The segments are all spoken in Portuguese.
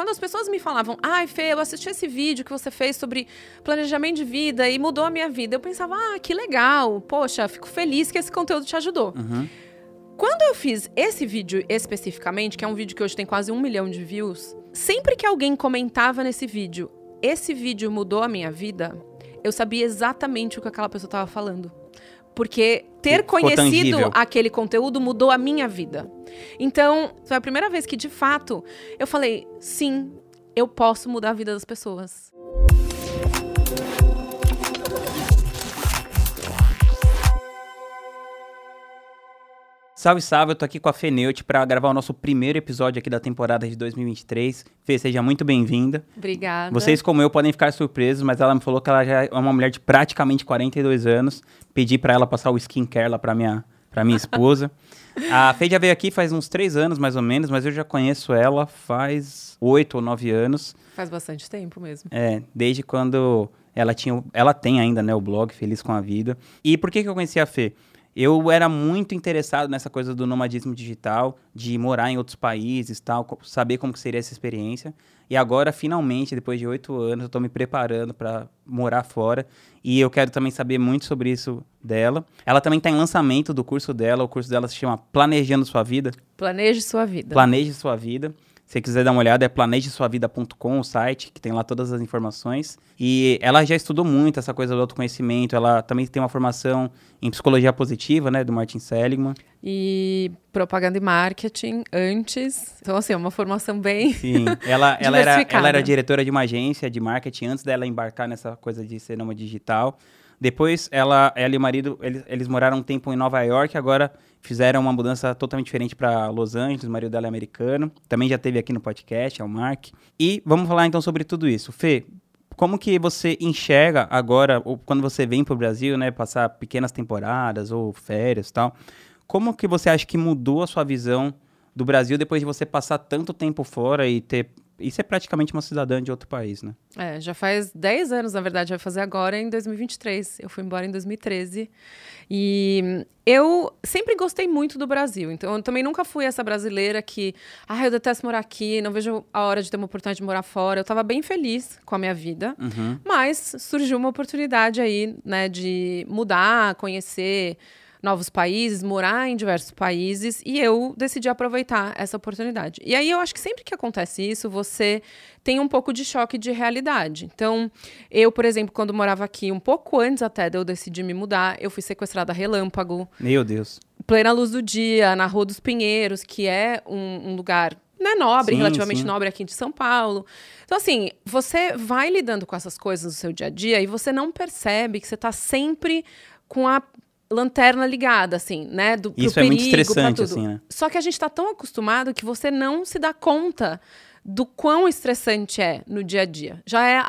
quando as pessoas me falavam, ai, Fê, eu assisti esse vídeo que você fez sobre planejamento de vida e mudou a minha vida, eu pensava, ah, que legal, poxa, fico feliz que esse conteúdo te ajudou. Uhum. Quando eu fiz esse vídeo especificamente, que é um vídeo que hoje tem quase um milhão de views, sempre que alguém comentava nesse vídeo, esse vídeo mudou a minha vida, eu sabia exatamente o que aquela pessoa estava falando. Porque ter Ficou conhecido tangível. aquele conteúdo mudou a minha vida. Então, foi a primeira vez que, de fato, eu falei: sim, eu posso mudar a vida das pessoas. Salve, salve, eu tô aqui com a Feneute pra gravar o nosso primeiro episódio aqui da temporada de 2023. Fê, seja muito bem-vinda. Obrigada. Vocês, como eu, podem ficar surpresos, mas ela me falou que ela já é uma mulher de praticamente 42 anos. Pedi pra ela passar o skincare lá pra minha, pra minha esposa. a Fê já veio aqui faz uns três anos, mais ou menos, mas eu já conheço ela faz oito ou nove anos. Faz bastante tempo mesmo. É, desde quando ela tinha. Ela tem ainda, né, o blog Feliz com a Vida. E por que, que eu conheci a Fê? Eu era muito interessado nessa coisa do nomadismo digital, de morar em outros países, tal, saber como que seria essa experiência. E agora, finalmente, depois de oito anos, eu estou me preparando para morar fora. E eu quero também saber muito sobre isso dela. Ela também está em lançamento do curso dela. O curso dela se chama Planejando Sua Vida. Planeje sua vida. Planeje Sua Vida. Se você quiser dar uma olhada, é planejesuavida.com, o site, que tem lá todas as informações. E ela já estudou muito essa coisa do autoconhecimento. Ela também tem uma formação em psicologia positiva, né, do Martin Seligman. E propaganda e marketing antes. Então, assim, é uma formação bem. Sim, ela, ela, era, ela era diretora de uma agência de marketing antes dela embarcar nessa coisa de ser nômade digital. Depois, ela, ela e o marido, eles, eles moraram um tempo em Nova York, agora fizeram uma mudança totalmente diferente para Los Angeles. O marido dela é americano. Também já teve aqui no podcast, é o Mark. E vamos falar então sobre tudo isso. Fê, como que você enxerga agora, ou quando você vem para o Brasil, né, passar pequenas temporadas ou férias e tal, como que você acha que mudou a sua visão do Brasil depois de você passar tanto tempo fora e ter e ser praticamente uma cidadã de outro país, né? É, já faz 10 anos, na verdade, vai fazer agora em 2023. Eu fui embora em 2013. E eu sempre gostei muito do Brasil. Então, eu também nunca fui essa brasileira que, ah, eu detesto morar aqui, não vejo a hora de ter uma oportunidade de morar fora. Eu estava bem feliz com a minha vida. Uhum. Mas surgiu uma oportunidade aí, né, de mudar, conhecer novos países, morar em diversos países, e eu decidi aproveitar essa oportunidade. E aí eu acho que sempre que acontece isso, você tem um pouco de choque de realidade. Então, eu, por exemplo, quando morava aqui, um pouco antes até de eu decidir me mudar, eu fui sequestrada relâmpago, Meu Deus. plena luz do dia, na Rua dos Pinheiros, que é um, um lugar né, nobre, Sim, relativamente sim. nobre aqui de São Paulo. Então, assim, você vai lidando com essas coisas no seu dia a dia e você não percebe que você está sempre com a lanterna ligada, assim, né? Do, Isso é muito perigo, pra estressante, tudo. assim, né? Só que a gente está tão acostumado que você não se dá conta do quão estressante é no dia a dia. Já é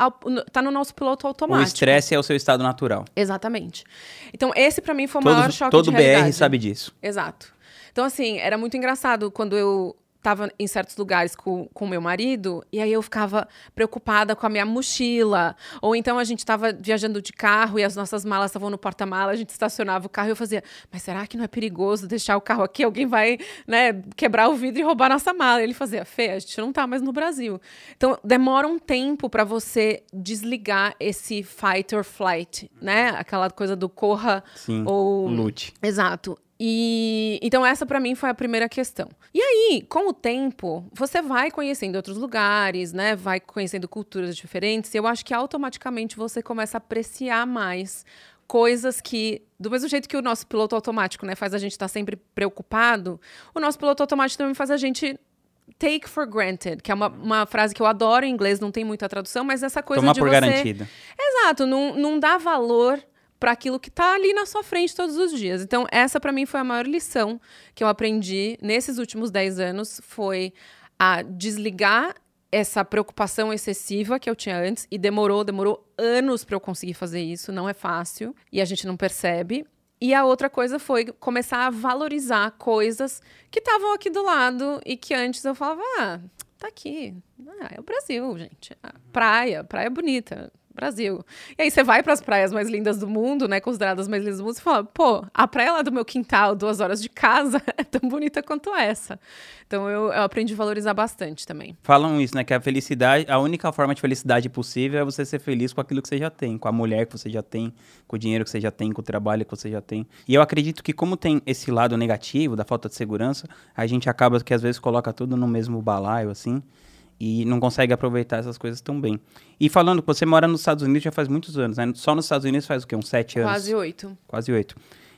tá no nosso piloto O automático. estresse é o seu estado natural. Exatamente. Então, esse para mim foi o maior Todo, choque todo de BR realidade. sabe disso. Exato. Então, assim, era muito engraçado quando eu tava em certos lugares com o meu marido, e aí eu ficava preocupada com a minha mochila. Ou então a gente tava viajando de carro e as nossas malas estavam no porta-mala, a gente estacionava o carro e eu fazia, mas será que não é perigoso deixar o carro aqui? Alguém vai, né, quebrar o vidro e roubar nossa mala. E ele fazia, Fê, a gente não tá mais no Brasil. Então, demora um tempo para você desligar esse fight or flight, né? Aquela coisa do corra Sim. ou Lute. Exato. E então essa pra mim foi a primeira questão. E aí, com o tempo, você vai conhecendo outros lugares, né? Vai conhecendo culturas diferentes. E eu acho que automaticamente você começa a apreciar mais coisas que, do mesmo jeito que o nosso piloto automático, né, faz a gente estar sempre preocupado, o nosso piloto automático também faz a gente take for granted, que é uma, uma frase que eu adoro em inglês, não tem muita tradução, mas essa coisa Tomar de por você garantida. Exato, não, não dá valor para aquilo que tá ali na sua frente todos os dias. Então, essa para mim foi a maior lição que eu aprendi nesses últimos 10 anos foi a desligar essa preocupação excessiva que eu tinha antes e demorou, demorou anos para eu conseguir fazer isso, não é fácil e a gente não percebe. E a outra coisa foi começar a valorizar coisas que estavam aqui do lado e que antes eu falava, ah, tá aqui. Ah, é o Brasil, gente. Ah, praia, praia bonita. Brasil. E aí você vai para as praias mais lindas do mundo, né? Consideradas mais lindas do mundo, você fala, pô, a praia lá do meu quintal, duas horas de casa, é tão bonita quanto essa. Então eu, eu aprendi a valorizar bastante também. Falam isso, né? Que a felicidade, a única forma de felicidade possível é você ser feliz com aquilo que você já tem, com a mulher que você já tem, com o dinheiro que você já tem, com o trabalho que você já tem. E eu acredito que, como tem esse lado negativo da falta de segurança, a gente acaba que às vezes coloca tudo no mesmo balaio, assim e não consegue aproveitar essas coisas tão bem. E falando que você mora nos Estados Unidos já faz muitos anos, né? Só nos Estados Unidos faz o quê? Uns sete anos? Quase oito. Quase oito.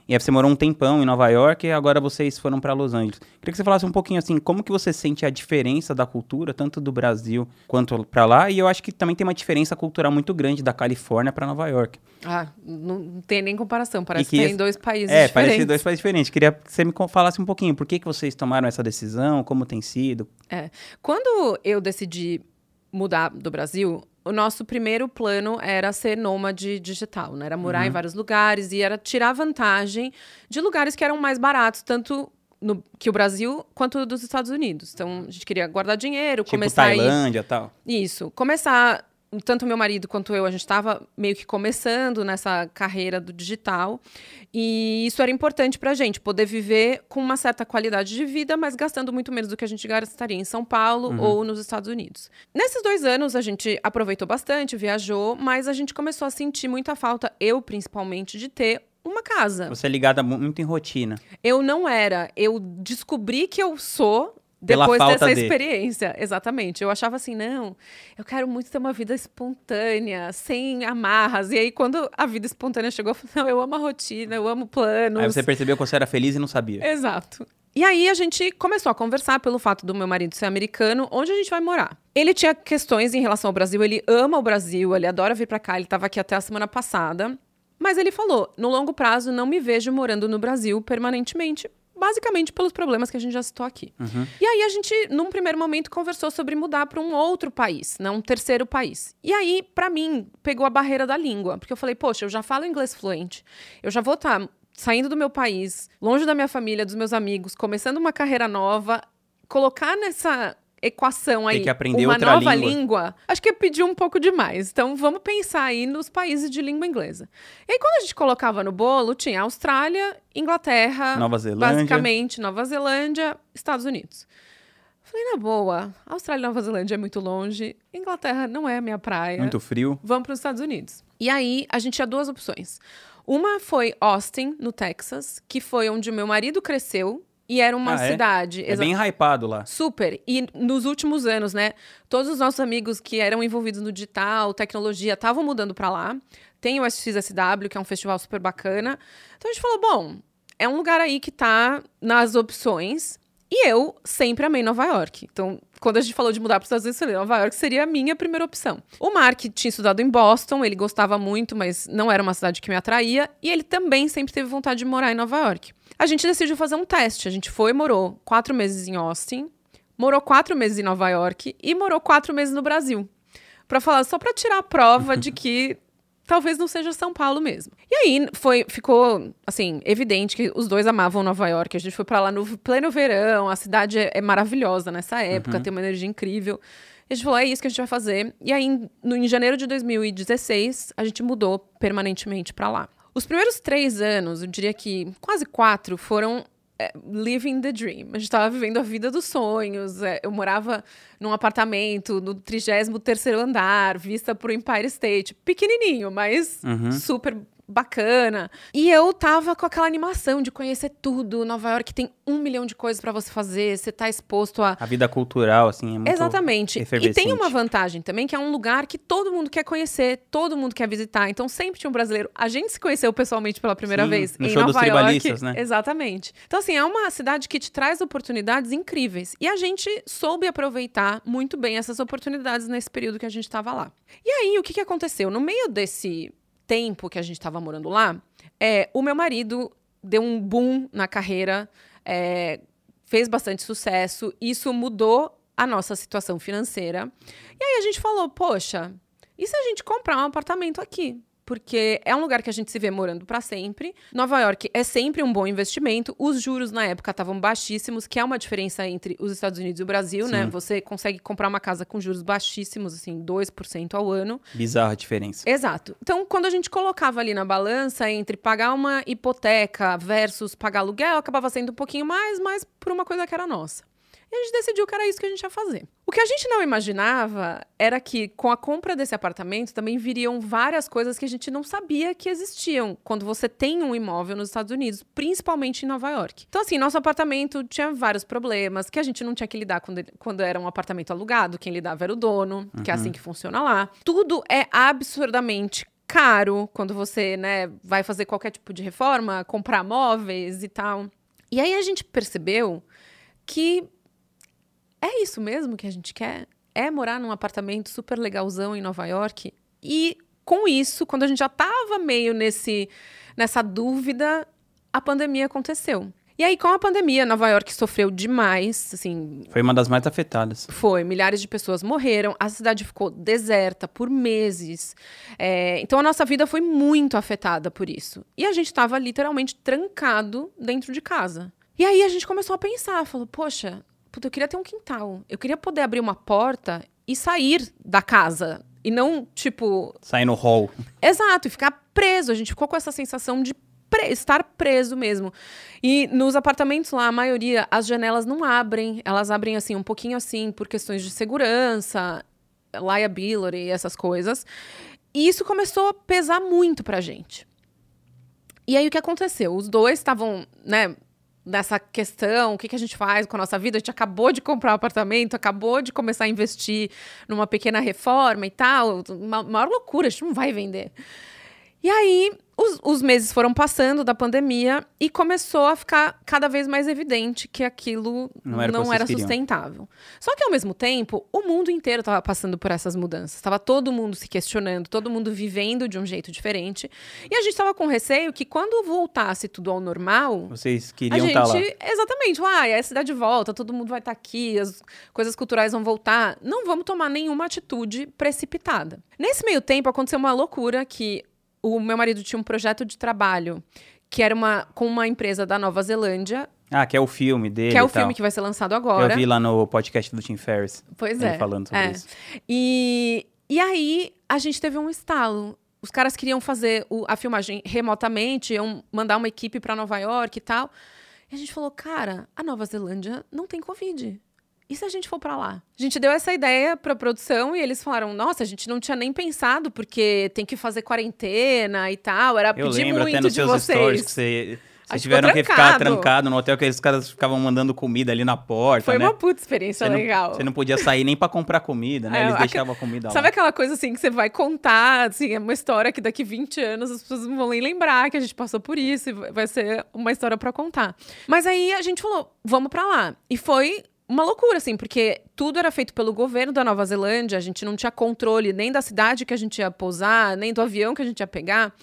E aí você morou um tempão em Nova York e agora vocês foram para Los Angeles. Queria que você falasse um pouquinho assim, como que você sente a diferença da cultura, tanto do Brasil quanto para lá? E eu acho que também tem uma diferença cultural muito grande da Califórnia para Nova York. Ah, não tem nem comparação. Parece que, que tem dois países é, diferentes. É, parece dois países diferentes. Queria que você me falasse um pouquinho, por que, que vocês tomaram essa decisão, como tem sido? É, quando eu decidi mudar do Brasil, o nosso primeiro plano era ser nômade digital, né? Era morar uhum. em vários lugares e era tirar vantagem de lugares que eram mais baratos, tanto no, que o Brasil quanto dos Estados Unidos. Então, a gente queria guardar dinheiro, tipo começar Tailândia e tal. Isso, começar tanto meu marido quanto eu, a gente estava meio que começando nessa carreira do digital. E isso era importante para a gente, poder viver com uma certa qualidade de vida, mas gastando muito menos do que a gente gastaria em São Paulo uhum. ou nos Estados Unidos. Nesses dois anos, a gente aproveitou bastante, viajou, mas a gente começou a sentir muita falta, eu principalmente, de ter uma casa. Você é ligada muito em rotina. Eu não era. Eu descobri que eu sou depois dessa de... experiência, exatamente. Eu achava assim, não, eu quero muito ter uma vida espontânea, sem amarras. E aí, quando a vida espontânea chegou, eu falei, não, eu amo a rotina, eu amo planos. Aí você percebeu que você era feliz e não sabia. Exato. E aí a gente começou a conversar pelo fato do meu marido ser americano, onde a gente vai morar. Ele tinha questões em relação ao Brasil, ele ama o Brasil, ele adora vir para cá, ele estava aqui até a semana passada. Mas ele falou: no longo prazo, não me vejo morando no Brasil permanentemente, basicamente pelos problemas que a gente já citou aqui. Uhum. E aí a gente, num primeiro momento, conversou sobre mudar para um outro país, né, um terceiro país. E aí, para mim, pegou a barreira da língua, porque eu falei, poxa, eu já falo inglês fluente, eu já vou estar tá saindo do meu país, longe da minha família, dos meus amigos, começando uma carreira nova, colocar nessa equação aí, Tem que aprender uma outra nova língua. língua, acho que é pedir um pouco demais. Então, vamos pensar aí nos países de língua inglesa. E aí, quando a gente colocava no bolo, tinha Austrália, Inglaterra, Nova Zelândia. basicamente, Nova Zelândia, Estados Unidos. Falei, na boa, Austrália e Nova Zelândia é muito longe, Inglaterra não é a minha praia. Muito frio. Vamos para os Estados Unidos. E aí, a gente tinha duas opções. Uma foi Austin, no Texas, que foi onde meu marido cresceu, e era uma ah, é? cidade. É bem hypado lá. Super. E nos últimos anos, né? Todos os nossos amigos que eram envolvidos no digital, tecnologia, estavam mudando para lá. Tem o SXSW, que é um festival super bacana. Então a gente falou: bom, é um lugar aí que tá nas opções. E eu sempre amei Nova York. Então, quando a gente falou de mudar para os Estados Unidos, eu falei, Nova York seria a minha primeira opção. O Mark tinha estudado em Boston, ele gostava muito, mas não era uma cidade que me atraía. E ele também sempre teve vontade de morar em Nova York. A gente decidiu fazer um teste. A gente foi e morou quatro meses em Austin, morou quatro meses em Nova York e morou quatro meses no Brasil. Para falar, só para tirar a prova de que talvez não seja São Paulo mesmo. E aí foi, ficou assim evidente que os dois amavam Nova York. A gente foi para lá no pleno verão. A cidade é, é maravilhosa nessa época, uhum. tem uma energia incrível. E a gente falou, é isso que a gente vai fazer. E aí, no, em janeiro de 2016, a gente mudou permanentemente para lá. Os primeiros três anos, eu diria que quase quatro, foram é, living the dream. A gente estava vivendo a vida dos sonhos. É, eu morava num apartamento no 33 andar, vista para o Empire State. Pequenininho, mas uhum. super bacana. E eu tava com aquela animação de conhecer tudo. Nova York tem um milhão de coisas para você fazer. Você tá exposto a. A vida cultural, assim, é muito. Exatamente. E tem uma vantagem também, que é um lugar que todo mundo quer conhecer, todo mundo quer visitar. Então sempre tinha um brasileiro. A gente se conheceu pessoalmente pela primeira Sim, vez no em show Nova dos York. Né? Exatamente. Então, assim, é uma cidade que te traz oportunidades incríveis. E a gente soube aproveitar muito bem essas oportunidades nesse período que a gente estava lá. E aí, o que, que aconteceu? No meio desse tempo que a gente estava morando lá, é, o meu marido deu um boom na carreira, é, fez bastante sucesso, isso mudou a nossa situação financeira. E aí a gente falou, poxa, e se a gente comprar um apartamento aqui? Porque é um lugar que a gente se vê morando para sempre. Nova York é sempre um bom investimento. Os juros na época estavam baixíssimos, que é uma diferença entre os Estados Unidos e o Brasil, né? Sim. Você consegue comprar uma casa com juros baixíssimos, assim, 2% ao ano. Bizarra a diferença. Exato. Então, quando a gente colocava ali na balança entre pagar uma hipoteca versus pagar aluguel, acabava sendo um pouquinho mais, mas por uma coisa que era nossa. E a gente decidiu que era isso que a gente ia fazer. O que a gente não imaginava era que, com a compra desse apartamento, também viriam várias coisas que a gente não sabia que existiam quando você tem um imóvel nos Estados Unidos, principalmente em Nova York. Então, assim, nosso apartamento tinha vários problemas que a gente não tinha que lidar quando, quando era um apartamento alugado, quem lidava era o dono, que é assim que funciona lá. Tudo é absurdamente caro quando você, né, vai fazer qualquer tipo de reforma, comprar móveis e tal. E aí a gente percebeu que é isso mesmo que a gente quer? É morar num apartamento super legalzão em Nova York? E com isso, quando a gente já tava meio nesse nessa dúvida, a pandemia aconteceu. E aí, com a pandemia, Nova York sofreu demais, assim, Foi uma das mais afetadas. foi, milhares de pessoas morreram, a cidade ficou deserta por meses. É, então a nossa vida foi muito afetada por isso. E a gente estava literalmente trancado dentro de casa. E aí a gente começou a pensar, falou, poxa, puta, eu queria ter um quintal. Eu queria poder abrir uma porta e sair da casa. E não, tipo, Sair no hall. Exato, e ficar preso. A gente ficou com essa sensação de pre- estar preso mesmo. E nos apartamentos lá, a maioria, as janelas não abrem. Elas abrem assim, um pouquinho assim, por questões de segurança, liability, essas coisas. E isso começou a pesar muito pra gente. E aí o que aconteceu? Os dois estavam, né, nessa questão, o que, que a gente faz com a nossa vida? A gente acabou de comprar um apartamento, acabou de começar a investir numa pequena reforma e tal. Uma maior loucura, a gente não vai vender. E aí, os, os meses foram passando da pandemia e começou a ficar cada vez mais evidente que aquilo Não era o que vocês queriam. sustentável. Só que, ao mesmo tempo, o mundo inteiro estava passando por essas mudanças. Estava todo mundo se questionando, todo mundo vivendo de um jeito diferente. E a gente estava com receio que, quando voltasse tudo ao normal, Vocês queriam estar lá. exatamente, ah, a cidade volta, todo mundo vai estar aqui, as coisas culturais vão voltar. Não vamos tomar nenhuma atitude precipitada. Nesse meio tempo aconteceu uma loucura que o meu marido tinha um projeto de trabalho que era uma com uma empresa da Nova Zelândia, Ah, que é o filme dele. que é o filme que vai ser lançado agora. Eu vi lá no podcast do Tim Ferriss. Pois é. falando sobre é. isso. E, e aí a gente teve um estalo. Os caras queriam fazer o- a filmagem remotamente, iam mandar uma equipe para Nova York e tal. E a gente falou, cara, a Nova Zelândia não tem Covid. E se a gente for para lá? A gente deu essa ideia para produção e eles falaram: "Nossa, a gente não tinha nem pensado porque tem que fazer quarentena e tal, era Eu pedir lembro muito até nos de seus vocês". stories que você, vocês tiveram que ficar trancado. no hotel, que os caras ficavam mandando comida ali na porta, Foi né? uma puta experiência Você não- legal. Você não podia sair nem pra comprar comida, né? É, Eles deixavam a comida Sabe lá. aquela coisa assim que você vai contar, assim, é uma história que daqui 20 anos as pessoas não vão nem lembrar que a gente passou por isso e vai- vai ser uma história pra contar. Mas aí a gente falou, vamos pra lá. E foi uma loucura, assim, porque tudo era feito pelo governo da Nova Zelândia, a gente não tinha controle nem da cidade que a gente ia pousar, nem do avião que a gente ia pegar.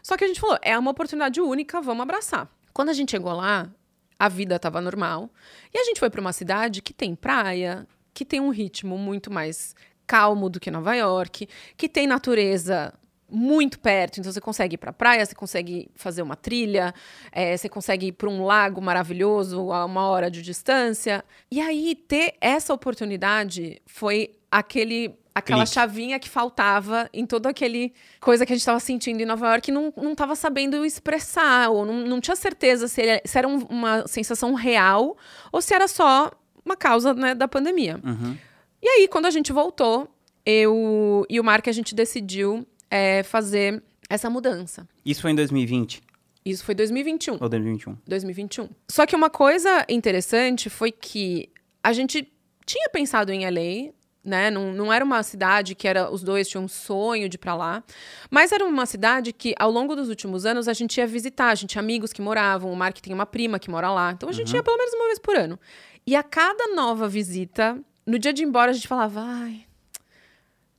Só que a gente falou, é uma oportunidade única, vamos abraçar. Quando a gente chegou lá, a vida estava normal. E a gente foi para uma cidade que tem praia, que tem um ritmo muito mais calmo do que Nova York, que tem natureza muito perto, então você consegue ir para praia, você consegue fazer uma trilha, eh, você consegue ir para um lago maravilhoso a uma hora de distância. E aí ter essa oportunidade foi aquele aquela Clique. chavinha que faltava em toda aquele coisa que a gente estava sentindo em Nova York e não, não tava sabendo expressar, ou não, não tinha certeza se, ele- se era um- uma sensação real ou se era só uma causa né, da pandemia. Uhum. E aí, quando a gente voltou, eu e o Mark, a gente decidiu é, fazer essa mudança. Isso foi em 2020 Isso foi 2021. ou 2021? 2021. Só que uma coisa interessante foi que a gente tinha pensado em LA, né? Não, não era uma cidade que era os dois tinham um sonho de ir pra lá, mas era uma cidade que ao longo dos últimos anos a gente ia visitar, a gente tinha amigos que moravam, o Mark tem uma prima que mora lá, então a gente ia pelo menos uma vez por ano. E a cada nova visita, no dia de ir embora a gente falava, ai,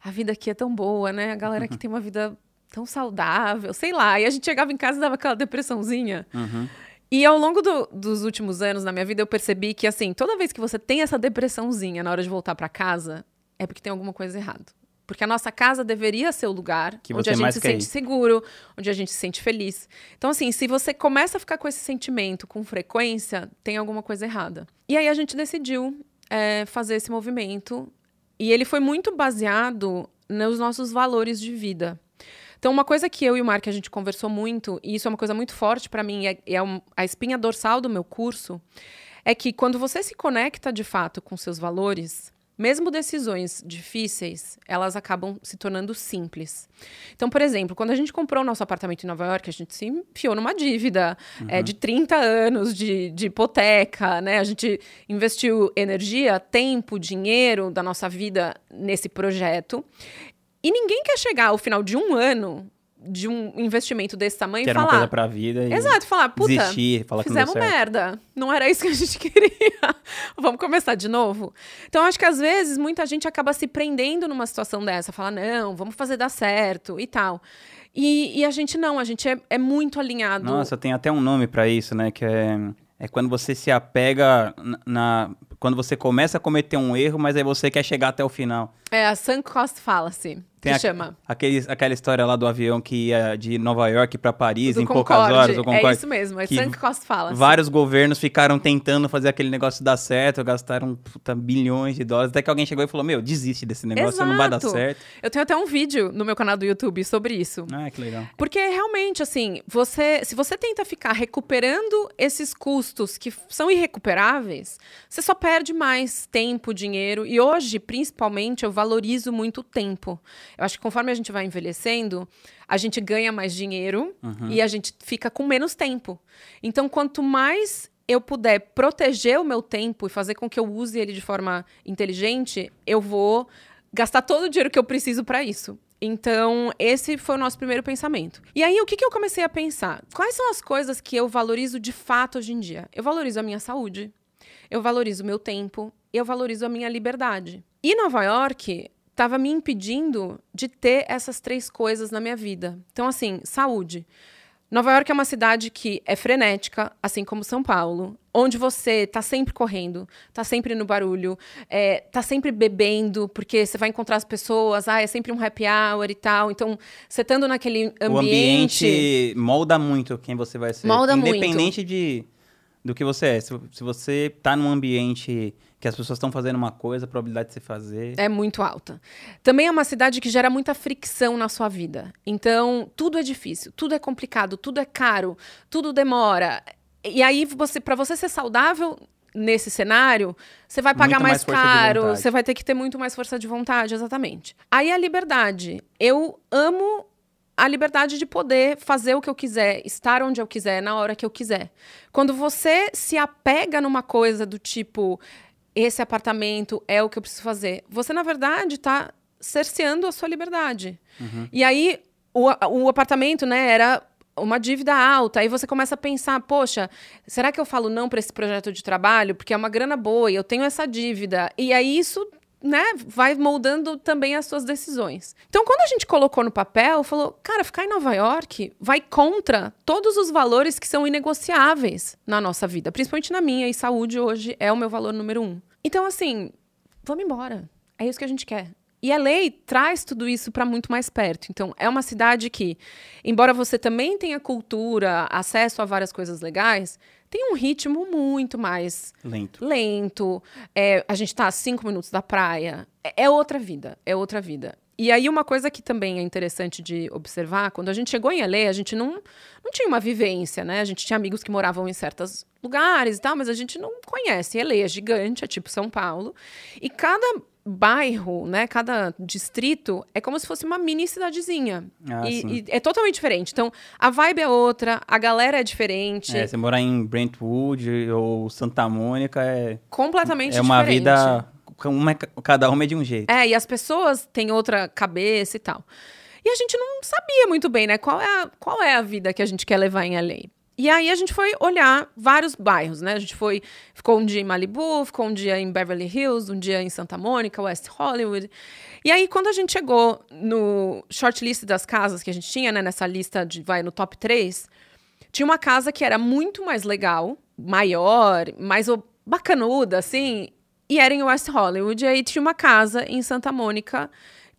a vida aqui é tão boa, né? A galera aqui tem uma vida tão saudável, sei lá. E a gente chegava em casa e dava aquela depressãozinha. Uhum. E ao longo do- dos últimos anos na minha vida, eu percebi que, assim, toda vez que você tem essa depressãozinha na hora de voltar pra casa, é porque tem alguma coisa errada. Porque a nossa casa deveria ser o lugar Que onde a gente se sente ir. seguro, onde a gente se sente feliz. Então, assim, se você começa a ficar com esse sentimento com frequência, tem alguma coisa errada. E aí a gente decidiu é, fazer esse movimento. E ele foi muito baseado nos nossos valores de vida. Então, uma coisa que eu e o Mark a gente conversou muito, e isso é uma coisa muito forte para mim, é, é a espinha dorsal do meu curso, é que quando você se conecta de fato com seus valores, mesmo decisões difíceis, elas acabam se tornando simples. Então, por exemplo, quando a gente comprou o nosso apartamento em Nova York, a gente se enfiou numa dívida é, de 30 anos de, de hipoteca, né? A gente investiu energia, tempo, dinheiro da nossa vida nesse projeto. E ninguém quer chegar ao final de um ano de um investimento desse tamanho Que e era uma falar. coisa pra vida. E Exato, falar, puta, Desistir, falar não fizemos certo. merda. Não era isso que a gente queria. Vamos começar de novo? Então, acho que às vezes muita gente acaba se prendendo numa situação dessa. Fala, não, vamos fazer dar certo e tal. E, e a gente não, a gente é, é muito alinhado. Nossa, tem até um nome pra isso, né? Que é, é quando você se apega na, na- Quando você começa a cometer um erro, mas aí você quer chegar até o final. É a sunk cost fallacy, que Tem a- chama. Aquele, aquela história lá do avião que ia de Nova York pra Paris Do em poucas Concorde. horas. O É Concorde. isso mesmo, é que sunk cost fallacy. Vários governos ficaram tentando fazer aquele negócio dar certo, gastaram puta, bilhões de dólares, até que alguém chegou e falou: Meu, desiste desse negócio, não vai dar Exato. certo. Eu tenho até um vídeo no meu canal do YouTube sobre isso. Ah, que legal. Porque realmente, assim, você, se você tenta ficar recuperando esses custos que são irrecuperáveis, você só perde mais tempo, dinheiro. E hoje, principalmente, eu valorizo muito o tempo. Eu acho que conforme a gente vai envelhecendo, a gente ganha mais dinheiro e a gente fica com menos tempo. Então, quanto mais eu puder proteger o meu tempo e fazer com que eu use ele de forma inteligente, eu vou gastar todo o dinheiro que eu preciso para isso. Então, esse foi o nosso primeiro pensamento. E aí, o que, que eu comecei a pensar? Quais são as coisas que eu valorizo de fato hoje em dia? Eu valorizo a minha saúde, eu valorizo o meu tempo, eu valorizo a minha liberdade. E Nova York estava me impedindo de ter essas três coisas na minha vida. Então, assim, saúde. Nova York é uma cidade que é frenética, assim como São Paulo, onde você tá sempre correndo, tá sempre no barulho, é, tá sempre bebendo, porque você vai encontrar as pessoas, ah, é sempre um happy hour e tal. Então, você estando naquele ambiente. O ambiente molda muito quem você vai ser. Molda muito. Independente de do que você é. Se, se você tá num ambiente que as pessoas estão fazendo uma coisa, a probabilidade de você fazer. É muito alta. Também é uma cidade que gera muita fricção na sua vida. Então, tudo é difícil, tudo é complicado, tudo é caro, tudo demora. E aí, você, para você ser saudável nesse cenário, você vai pagar mais, mais caro, você vai ter que ter muito mais força de vontade, exatamente. Aí a liberdade. Eu amo a liberdade de poder fazer o que eu quiser, estar onde eu quiser, na hora que eu quiser. Quando você se apega numa coisa do tipo, esse apartamento é o que eu preciso fazer, você, na verdade, está cerceando a sua liberdade. E aí, o, o apartamento, né, era uma dívida alta. Aí você começa a pensar, poxa, será que eu falo não para esse projeto de trabalho? Porque é uma grana boa e eu tenho essa dívida. E aí isso né, vai moldando também as suas decisões. Então, quando a gente colocou no papel, falou, cara, ficar em Nova York vai contra todos os valores que são inegociáveis na nossa vida, principalmente na minha, e saúde hoje é o meu valor número um. Então, assim, vamos embora. É isso que a gente quer. E a lei traz tudo isso para muito mais perto. Então, é uma cidade que, embora você também tenha cultura, acesso a várias coisas legais, tem um ritmo muito mais Lento. lento. É, a gente está a cinco minutos da praia. É, é outra vida, é outra vida. E aí, uma coisa que também é interessante de observar, quando a gente chegou em LA, a gente não, não tinha uma vivência, né? A gente tinha amigos que moravam em certos lugares e tal, mas a gente não conhece. LA é gigante, é tipo São Paulo. E cada bairro, né, cada distrito é como se fosse uma mini cidadezinha. Ah, e, e é totalmente diferente. Então, a vibe é outra, a galera é diferente, É, você morar em Brentwood ou Santa Mônica é, completamente é uma diferente. vida. Uma, é ca- cada uma é de um jeito. É, e as pessoas têm outra cabeça e tal. E a gente não sabia muito bem, né? Qual é a, qual é a vida que a gente quer levar em LA. E aí a gente foi olhar vários bairros, né? A gente foi, ficou um dia em Malibu, ficou um dia em Beverly Hills, um dia em Santa Mônica, West Hollywood. E aí quando a gente chegou no shortlist das casas que a gente tinha, né? Nessa lista de, vai, no top 3, tinha uma casa que era muito mais legal, maior, mais bacanuda, assim, e era em West Hollywood. E aí tinha uma casa em Santa Mônica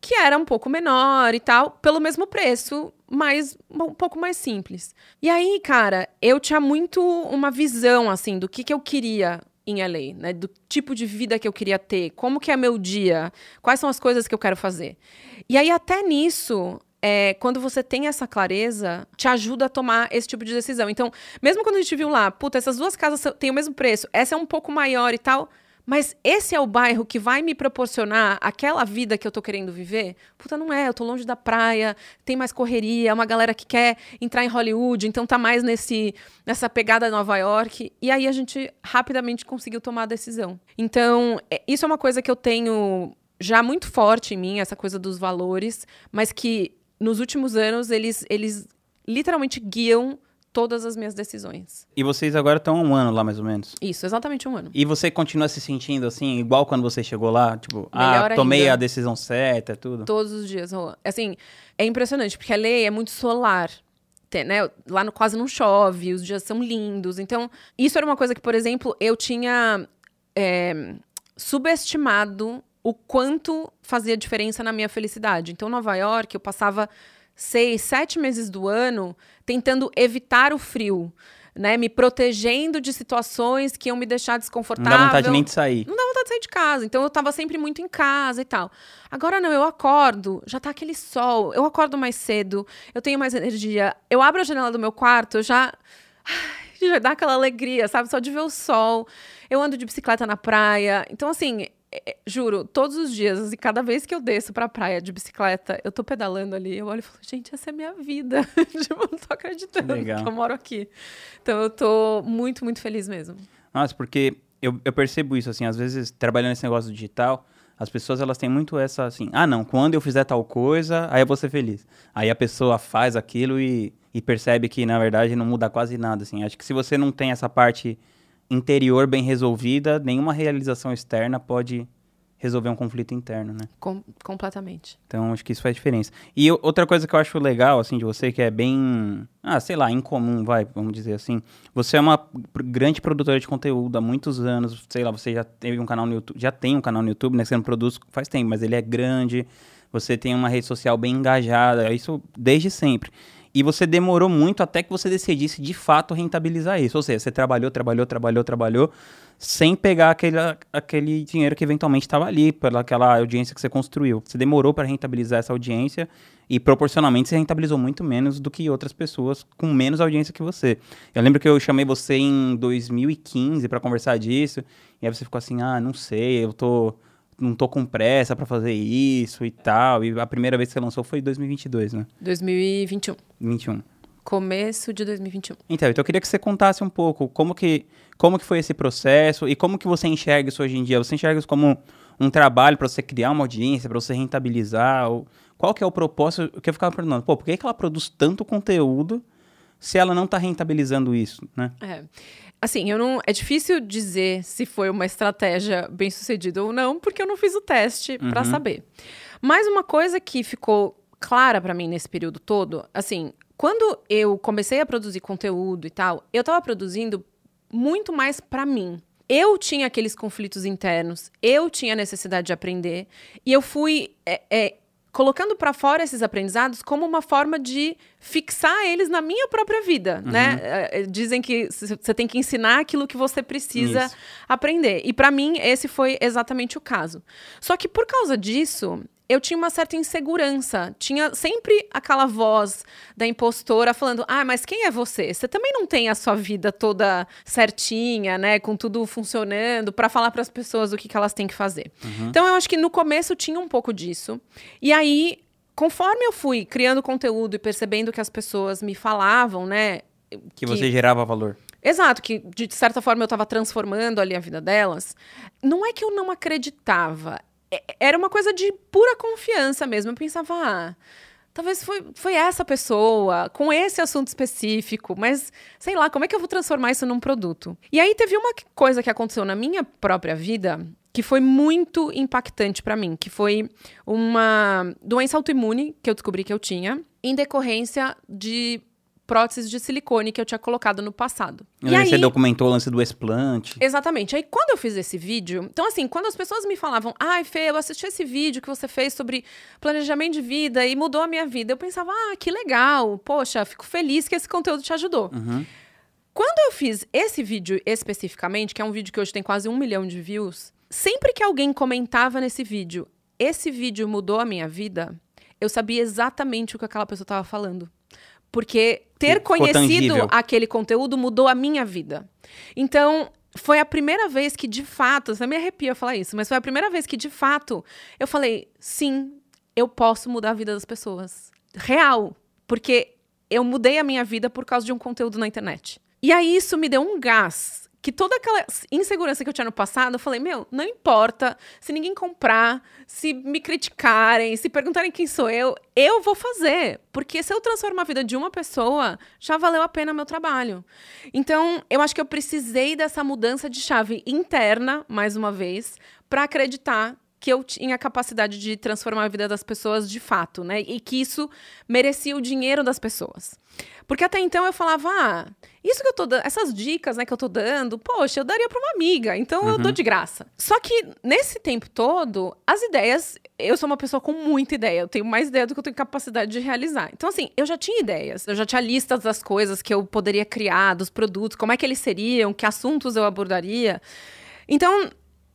que era um pouco menor e tal, pelo mesmo preço, mas um pouco mais simples. E aí, cara, eu tinha muito uma visão, assim, do que, que eu queria em LA, né? Do tipo de vida que eu queria ter, como que é meu dia, quais são as coisas que eu quero fazer. E aí, até nisso, é, quando você tem essa clareza, te ajuda a tomar esse tipo de decisão. Então, mesmo quando a gente viu lá, puta, essas duas casas têm o mesmo preço, essa é um pouco maior e tal, mas esse é o bairro que vai me proporcionar aquela vida que eu tô querendo viver? Puta, não é. Eu tô longe da praia, tem mais correria, é uma galera que quer entrar em Hollywood, então tá mais nesse, nessa pegada Nova York. E aí a gente rapidamente conseguiu tomar a decisão. Então, é, isso é uma coisa que eu tenho já muito forte em mim, essa coisa dos valores, mas que nos últimos anos eles, eles literalmente guiam todas as minhas decisões. E vocês agora estão há um ano lá, mais ou menos? Isso, exatamente um ano. E você continua se sentindo assim, igual quando você chegou lá? Tipo, Melhor ah, tomei ainda. a decisão certa, tudo? Todos os dias, Assim, é impressionante, porque a lei é muito solar. Né? Lá no, quase não chove, os dias são lindos. Então, isso era uma coisa que, por exemplo, eu tinha é, subestimado o quanto fazia diferença na minha felicidade. Então, Nova York, eu passava seis, sete meses do ano tentando evitar o frio. Né, me protegendo de situações que iam me deixar desconfortável. Não dá vontade nem de sair. Não dá vontade de sair de casa. Então eu tava sempre muito em casa e tal. Agora não, eu acordo, já tá aquele sol, eu acordo mais cedo, eu tenho mais energia. Eu abro a janela do meu quarto, eu já. Já dá aquela alegria, sabe? Só de ver o sol. Eu ando de bicicleta na praia. Então, assim, juro, todos os dias, e cada vez que eu desço pra praia de bicicleta, eu tô pedalando ali, eu olho e falo, gente, essa é minha vida. tipo, não tô acreditando que, que eu moro aqui. Então eu tô muito, muito feliz mesmo. Nossa, porque eu, eu percebo isso, assim, às vezes, trabalhando nesse negócio digital, as pessoas elas têm muito essa assim, ah não, quando eu fizer tal coisa, aí eu vou ser feliz. Aí a pessoa faz aquilo e, e percebe que na verdade não muda quase nada, assim. Acho que se você não tem essa parte interior bem resolvida, nenhuma realização externa pode resolver um conflito interno, né? Com, completamente. Então, acho que isso faz diferença. E eu, outra coisa que eu acho legal, assim, de você, que é bem, ah, sei lá, incomum, vai, vamos dizer assim. Você é uma grande produtora de conteúdo há muitos anos, sei lá, você já teve um canal no YouTube, já tem um canal no YouTube, né, que você não produz faz tempo, mas ele é grande, você tem uma rede social bem engajada, isso desde sempre. E você demorou muito até que você decidisse de fato rentabilizar isso. Ou seja, você trabalhou, trabalhou, trabalhou, trabalhou, sem pegar aquele, aquele dinheiro que eventualmente estava ali, pelaquela audiência que você construiu. Você demorou para rentabilizar essa audiência e proporcionalmente você rentabilizou muito menos do que outras pessoas com menos audiência que você. Eu lembro que eu chamei você em 2015 para conversar disso, e aí você ficou assim: ah, não sei, eu tô não tô com pressa para fazer isso e tal. E a primeira vez que você lançou foi em 2022, né? 2021. 21. Começo de 2021. Então, então eu queria que você contasse um pouco como que, como que foi esse processo e como que você enxerga isso hoje em dia. Você enxerga isso como um trabalho para você criar uma audiência, para você rentabilizar? Ou qual que é o propósito? Que eu ficava perguntando, pô, por que, que ela produz tanto conteúdo se ela não está rentabilizando isso, né? É. Assim, eu não. É difícil dizer se foi uma estratégia bem sucedida ou não, porque eu não fiz o teste uhum. para saber. Mas uma coisa que ficou clara para mim nesse período todo, assim, quando eu comecei a produzir conteúdo e tal, eu estava produzindo muito mais para mim. Eu tinha aqueles conflitos internos, eu tinha necessidade de aprender, e eu fui é, é, colocando para fora esses aprendizados como uma forma de fixar eles na minha própria vida, uhum. né? É, é, dizem que você tem que ensinar aquilo que você precisa Isso. aprender. E para mim esse foi exatamente o caso. Só que por causa disso, eu tinha uma certa insegurança. Tinha sempre aquela voz da impostora falando: "Ah, mas quem é você? Você também não tem a sua vida toda certinha, né, com tudo funcionando para falar para as pessoas o que, que elas têm que fazer". Uhum. Então eu acho que no começo tinha um pouco disso. E aí, conforme eu fui criando conteúdo e percebendo que as pessoas me falavam, né, que, que você gerava valor. Exato, que de certa forma eu estava transformando ali a vida delas. Não é que eu não acreditava, era uma coisa de pura confiança mesmo. Eu pensava, ah, talvez foi, foi essa pessoa, com esse assunto específico, mas sei lá, como é que eu vou transformar isso num produto? E aí teve uma coisa que aconteceu na minha própria vida que foi muito impactante para mim, que foi uma doença autoimune que eu descobri que eu tinha em decorrência de próteses de silicone que eu tinha colocado no passado. E, aí você documentou o lance do explante. Exatamente. Aí quando eu fiz esse vídeo, então assim, quando as pessoas me falavam, ai, Fê, eu assisti esse vídeo que você fez sobre planejamento de vida e mudou a minha vida, eu pensava, ah, que legal, poxa, fico feliz que esse conteúdo te ajudou. Uhum. Quando eu fiz esse vídeo especificamente, que é um vídeo que hoje tem quase um milhão de views, sempre que alguém comentava nesse vídeo, esse vídeo mudou a minha vida, eu sabia exatamente o que aquela pessoa estava falando. Porque ter Ficou conhecido tangível. aquele conteúdo mudou a minha vida. Então, foi a primeira vez que, de fato, você me arrepia falar isso, mas foi a primeira vez que, de fato, eu falei: sim, eu posso mudar a vida das pessoas. Real. Porque eu mudei a minha vida por causa de um conteúdo na internet. E aí isso me deu um gás. Que toda aquela insegurança que eu tinha no passado, eu falei: meu, não importa se ninguém comprar, se me criticarem, se perguntarem quem sou eu, eu vou fazer. Porque se eu transformar a vida de uma pessoa, já valeu a pena meu trabalho. Então, eu acho que eu precisei dessa mudança de chave interna, mais uma vez, para acreditar que eu tinha a capacidade de transformar a vida das pessoas de fato, né? E que isso merecia o dinheiro das pessoas. Porque até então eu falava, ah, isso que eu tô dando, essas dicas, né, que eu tô dando, poxa, eu daria para uma amiga, então eu dou de graça. Só que nesse tempo todo, as ideias, eu sou uma pessoa com muita ideia, eu tenho mais ideia do que eu tenho capacidade de realizar. Então assim, eu já tinha ideias, eu já tinha listas das coisas que eu poderia criar, dos produtos, como é que eles seriam, que assuntos eu abordaria. Então,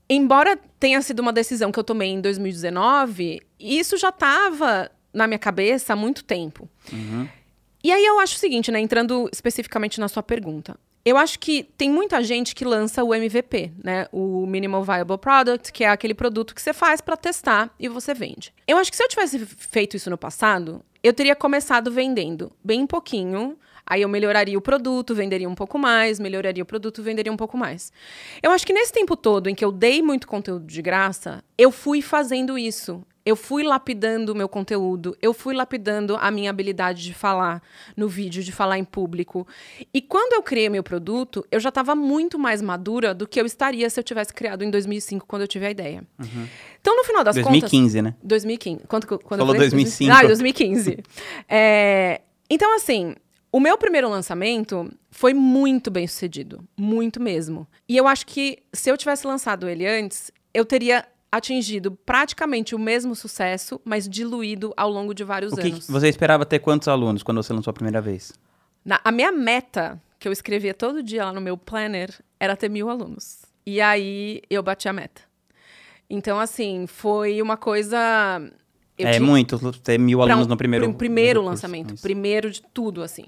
embora tenha sido uma decisão que eu tomei em 2019, isso já estava na minha cabeça há muito tempo. Uhum. E aí eu acho o seguinte, né, entrando especificamente na sua pergunta. Eu acho que tem muita gente que lança o MVP, né? O Minimal Viable Product, que é aquele produto que você faz para testar e você vende. Eu acho que se eu tivesse feito isso no passado, eu teria começado vendendo bem pouquinho, Aí eu melhoraria o produto, venderia um pouco mais, melhoraria o produto, venderia um pouco mais. Eu acho que nesse tempo todo em que eu dei muito conteúdo de graça, eu fui fazendo isso. Eu fui lapidando o meu conteúdo, eu fui lapidando a minha habilidade de falar no vídeo, de falar em público. E quando eu criei meu produto, eu já estava muito mais madura do que eu estaria se eu tivesse criado em 2005, quando eu tive a ideia. Então, no final das 2015, contas... né? 2015. Quando, eu- quando eu Falou falei? 2005. Ah, 2015. É, então, assim, o meu primeiro lançamento foi muito bem sucedido. Muito mesmo. E eu acho que se eu tivesse lançado ele antes, eu teria atingido praticamente o mesmo sucesso, mas diluído ao longo de vários O que anos. que você esperava ter quantos alunos quando você lançou a primeira vez? Na- a minha meta, que eu escrevia todo dia lá no meu planner, era ter mil alunos. E aí eu bati a meta. Então, assim, foi uma coisa. Eu é tinha- muito ter mil pra alunos um- no primeiro primeiro curso, lançamento, isso. primeiro de tudo, assim.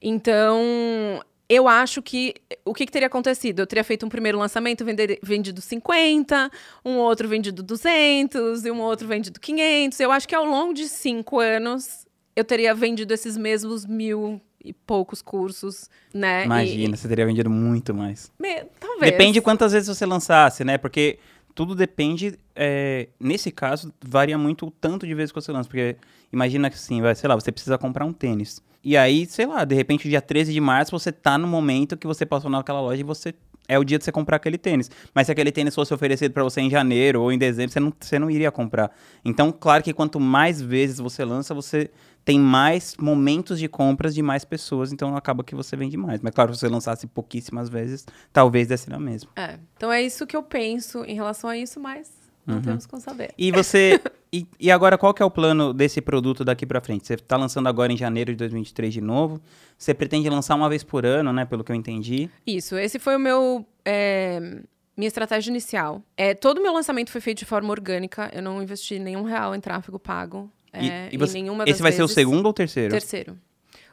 Então, eu acho que o que, que teria acontecido? Eu teria feito um primeiro lançamento, vender, vendido 50, um outro vendido 200 e um outro vendido 500. Eu acho que ao longo de cinco anos eu teria vendido esses mesmos mil e poucos cursos, né? E- Imagina, você teria vendido muito mais. me- talvez. Depende de quantas vezes você lançasse, né? Porque tudo depende. é, nesse caso, varia muito o tanto de vezes que você lança. Porque imagina que assim, vai, sei lá, você precisa comprar um tênis. E aí, sei lá, de repente, dia 13 de março, você tá no momento que você passou naquela loja e você. É o dia de você comprar aquele tênis. Mas se aquele tênis fosse oferecido para você em janeiro ou em dezembro, você não, você não iria comprar. Então, claro que quanto mais vezes você lança, você tem mais momentos de compras de mais pessoas. Então, acaba que você vende mais. Mas, claro, se você lançasse pouquíssimas vezes, talvez desse na mesma. É, então é isso que eu penso em relação a isso, mas Uhum. não temos como saber. E você. e, e agora, qual que é o plano desse produto daqui pra frente? Você tá lançando agora em janeiro de 2023 de novo. Você pretende lançar uma vez por ano, né? Pelo que eu entendi. Isso, esse foi o meu. é, minha estratégia inicial. É, todo o meu lançamento foi feito de forma orgânica. Eu não investi nenhum real em tráfego pago. E- é, e você- em nenhuma das esse vai ser o vezes. segundo ou o terceiro? Terceiro.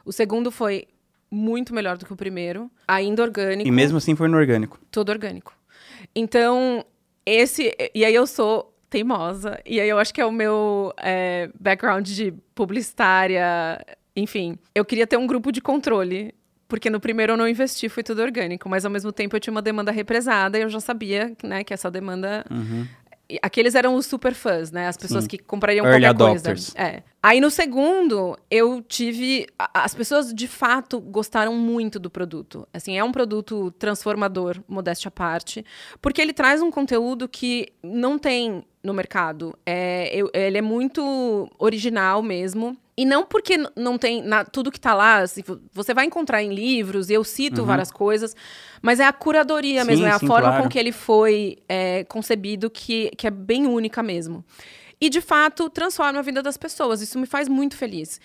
O segundo foi muito melhor do que o primeiro, ainda orgânico. E mesmo assim foi no orgânico. Todo orgânico. Então, esse. E aí eu sou teimosa. E aí eu acho que é o meu é, background de publicitária. Enfim, eu queria ter um grupo de controle. Porque no primeiro eu não investi, foi tudo orgânico. Mas ao mesmo tempo eu tinha uma demanda represada e eu já sabia né, que essa demanda Uhum. Aqueles eram os super fãs, né? As pessoas Sim. que comprariam Early qualquer adopters. coisa. É. Aí no segundo, eu tive. As pessoas de fato gostaram muito do produto. Assim, é um produto transformador, modéstia à parte, porque ele traz um conteúdo que não tem no mercado. É, ele é muito original mesmo. E não porque não tem na- tudo que tá lá, assim, vo- você vai encontrar em livros, e eu cito várias coisas, mas é a curadoria Sim, mesmo, é a sim, forma claro. com que ele foi é, concebido que, que é bem única mesmo. E, de fato, transforma a vida das pessoas. Isso me faz muito feliz.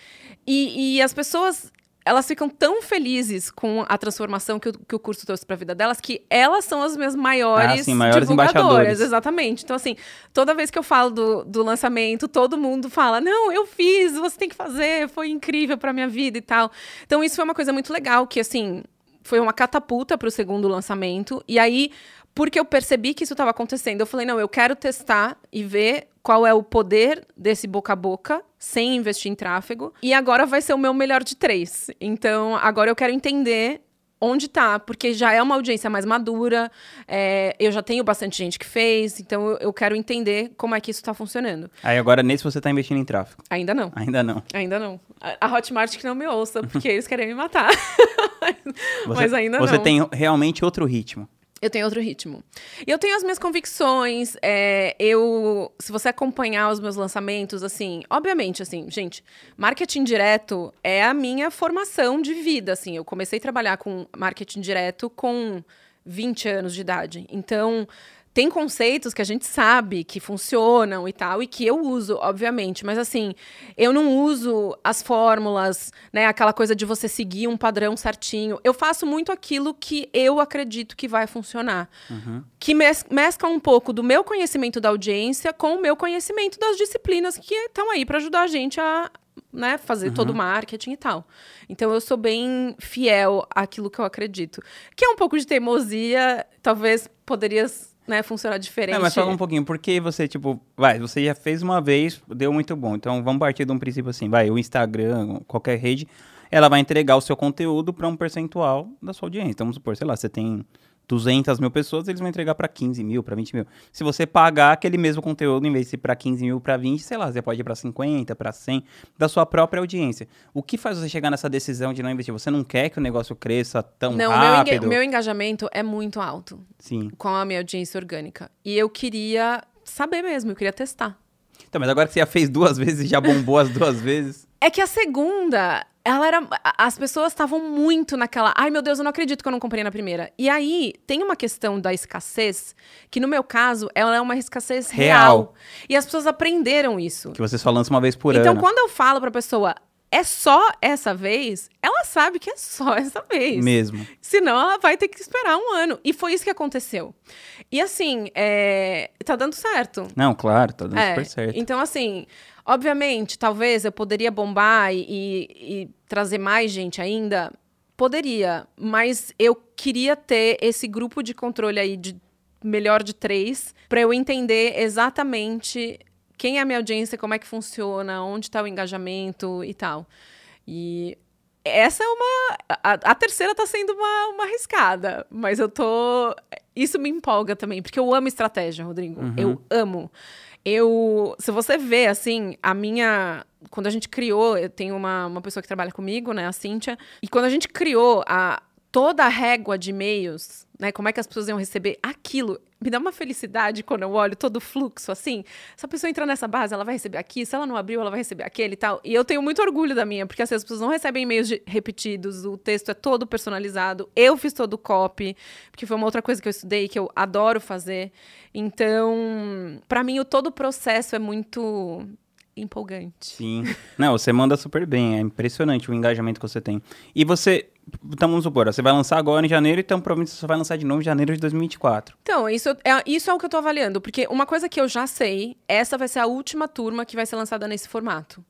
E, e as pessoas, elas ficam tão felizes com a transformação que o, que o curso trouxe para a vida delas, que elas são as minhas maiores, Ah, sim, maiores divulgadoras. Exatamente. Então, assim, toda vez que eu falo do, do lançamento, todo mundo fala: Não, eu fiz, você tem que fazer, foi incrível para minha vida e tal. Então, isso foi uma coisa muito legal, que, assim, foi uma catapulta para o segundo lançamento. E aí, porque eu percebi que isso estava acontecendo, eu falei: Não, eu quero testar e ver qual é o poder desse boca a boca sem investir em tráfego. E agora vai ser o meu melhor de três. Então, agora eu quero entender onde tá, porque já é uma audiência mais madura, é, eu já tenho bastante gente que fez, então eu, quero entender como é que isso tá funcionando. Aí agora nesse você tá investindo em tráfego. Ainda não. Ainda não. Ainda não. A Hotmart que não me ouça, porque eles querem me matar. Você, Mas ainda você não. tem realmente outro ritmo. Eu tenho outro ritmo. Eu tenho as minhas convicções. é, eu, se você acompanhar os meus lançamentos, assim, obviamente, assim, gente, marketing direto é a minha formação de vida, assim. Eu comecei a trabalhar com marketing direto com 20 anos de idade. Então, tem conceitos que a gente sabe que funcionam e tal, e que eu uso, obviamente. Mas, assim, eu não uso as fórmulas, né? Aquela coisa de você seguir um padrão certinho. Eu faço muito aquilo que eu acredito que vai funcionar. Que mes mescla um pouco do meu conhecimento da audiência com o meu conhecimento das disciplinas que estão aí para ajudar a gente a né, fazer todo o marketing e tal. Então eu sou bem fiel àquilo que eu acredito. Que é um pouco de teimosia, talvez poderia né, funcionar diferente. Não, mas fala um pouquinho, por que você, tipo, vai, você já fez uma vez, deu muito bom. Então vamos partir de um princípio assim, vai, o Instagram, qualquer rede, ela vai entregar o seu conteúdo para um percentual da sua audiência. Então vamos supor, sei lá, você tem 200 mil pessoas, eles vão entregar para 15 mil, para 20 mil. Se você pagar aquele mesmo conteúdo, em vez de ser para 15 mil, para 20, sei lá, você pode ir para 50, para 100, da sua própria audiência. O que faz você chegar nessa decisão de não investir? Você não quer que o negócio cresça tão Não, meu, rápido? o meu engajamento é muito alto Sim. com a minha audiência orgânica. E eu queria saber mesmo, eu queria testar. Então, mas agora que você já fez duas vezes e já bombou as duas vezes... É que a segunda, ela era. As pessoas estavam muito naquela. Ai, meu Deus, eu não acredito que eu não comprei na primeira. E aí, tem uma questão da escassez, que no meu caso, ela é uma escassez real. Real. E as pessoas aprenderam isso. Que você só lança uma vez por então, ano. quando eu falo pra pessoa, é só essa vez, ela sabe que é só essa vez. Mesmo. Senão ela vai ter que esperar um ano. E foi isso que aconteceu. E assim, é, tá dando certo. Não, claro, tá dando É, super certo. Então, assim, obviamente, talvez eu poderia bombar e, e- e trazer mais gente ainda. Poderia, mas eu queria ter esse grupo de controle aí de melhor de três para eu entender exatamente quem é a minha audiência, como é que funciona, onde está o engajamento e tal. E essa é uma. A, a terceira tá sendo uma, uma arriscada, mas eu tô. Isso me empolga também, porque eu amo estratégia, Rodrigo. Eu amo. Eu. Se você vê, assim, a minha. Quando a gente criou, eu tenho uma, uma pessoa que trabalha comigo, né, a Cíntia, e quando a gente criou a, toda a régua de e-mails, né, como é que as pessoas iam receber aquilo, me dá uma felicidade quando eu olho todo o fluxo, assim. Se a pessoa entrar nessa base, ela vai receber aqui, se ela não abriu, ela vai receber aquele e tal. E eu tenho muito orgulho da minha, porque assim, as pessoas não recebem e-mails repetidos, o texto é todo personalizado, eu fiz todo o copy, porque foi uma outra coisa que eu estudei, que eu adoro fazer. Então, pra mim, o todo o processo é muito empolgante. Sim. Não, você manda super bem. É impressionante o engajamento que você tem. E você. Então, vamos supor, você vai lançar agora em janeiro, então provavelmente você vai lançar de novo em janeiro de 2024. Então, isso é, isso é o que eu tô avaliando, porque uma coisa que eu já sei, essa vai ser a última turma que vai ser lançada nesse formato.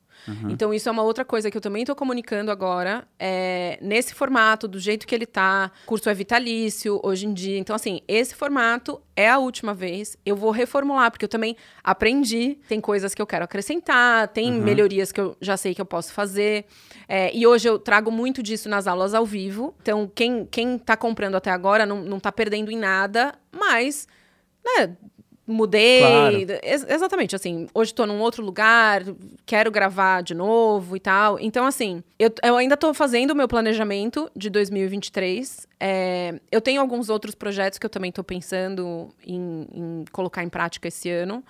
Então, isso é uma outra coisa que eu também tô comunicando agora, é, nesse formato, do jeito que ele tá. O curso é vitalício hoje em dia. Então, assim, esse formato é a última vez. Eu vou reformular, porque eu também aprendi. Tem coisas que eu quero acrescentar, tem melhorias que eu já sei que eu posso fazer. É, e hoje eu trago muito disso nas aulas ao vivo. Então, quem, quem tá comprando até agora não, não tá perdendo em nada, mas, né, mudei. Claro. Ex- exatamente, assim, hoje tô num outro lugar, quero gravar de novo e tal. Então, assim, eu, eu ainda tô fazendo o meu planejamento de 2023. É, eu tenho alguns outros projetos que eu também tô pensando em, em colocar em prática esse ano.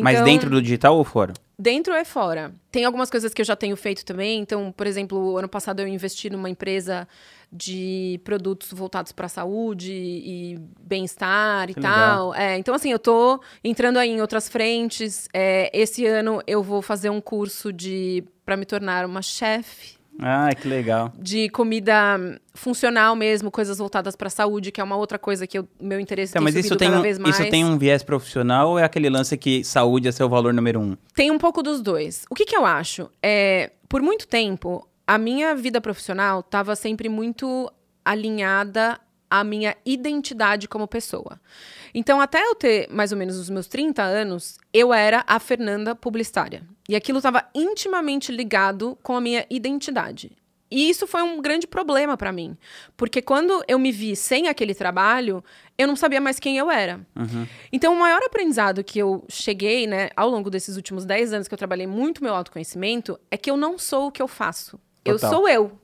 Mas Então, dentro do digital ou fora? dentro e fora. Tem algumas coisas que eu já tenho feito também. Então, por exemplo, ano passado eu investi numa empresa de produtos voltados para saúde e bem-estar e tal. É, então, assim, eu tô entrando aí em outras frentes. É, esse ano eu vou fazer um curso de para me tornar uma chefe Ah, que legal. de comida funcional mesmo, coisas voltadas para saúde, que é uma outra coisa que o meu interesse Então, tem mas isso tem, cada um, vez mais. isso tem um viés profissional ou é aquele lance que saúde é seu valor número um? Tem um pouco dos dois. O que, que eu acho? É, por muito tempo, a minha vida profissional estava sempre muito alinhada à minha identidade como pessoa. Então, até eu ter mais ou menos os meus 30 anos, eu era a Fernanda publicitária. E aquilo estava intimamente ligado com a minha identidade. E isso foi um grande problema para mim. Porque quando eu me vi sem aquele trabalho, eu não sabia mais quem eu era. Então, o maior aprendizado que eu cheguei, né, ao longo desses últimos 10 anos que eu trabalhei muito meu autoconhecimento, é que eu não sou o que eu faço. Eu Total. sou eu.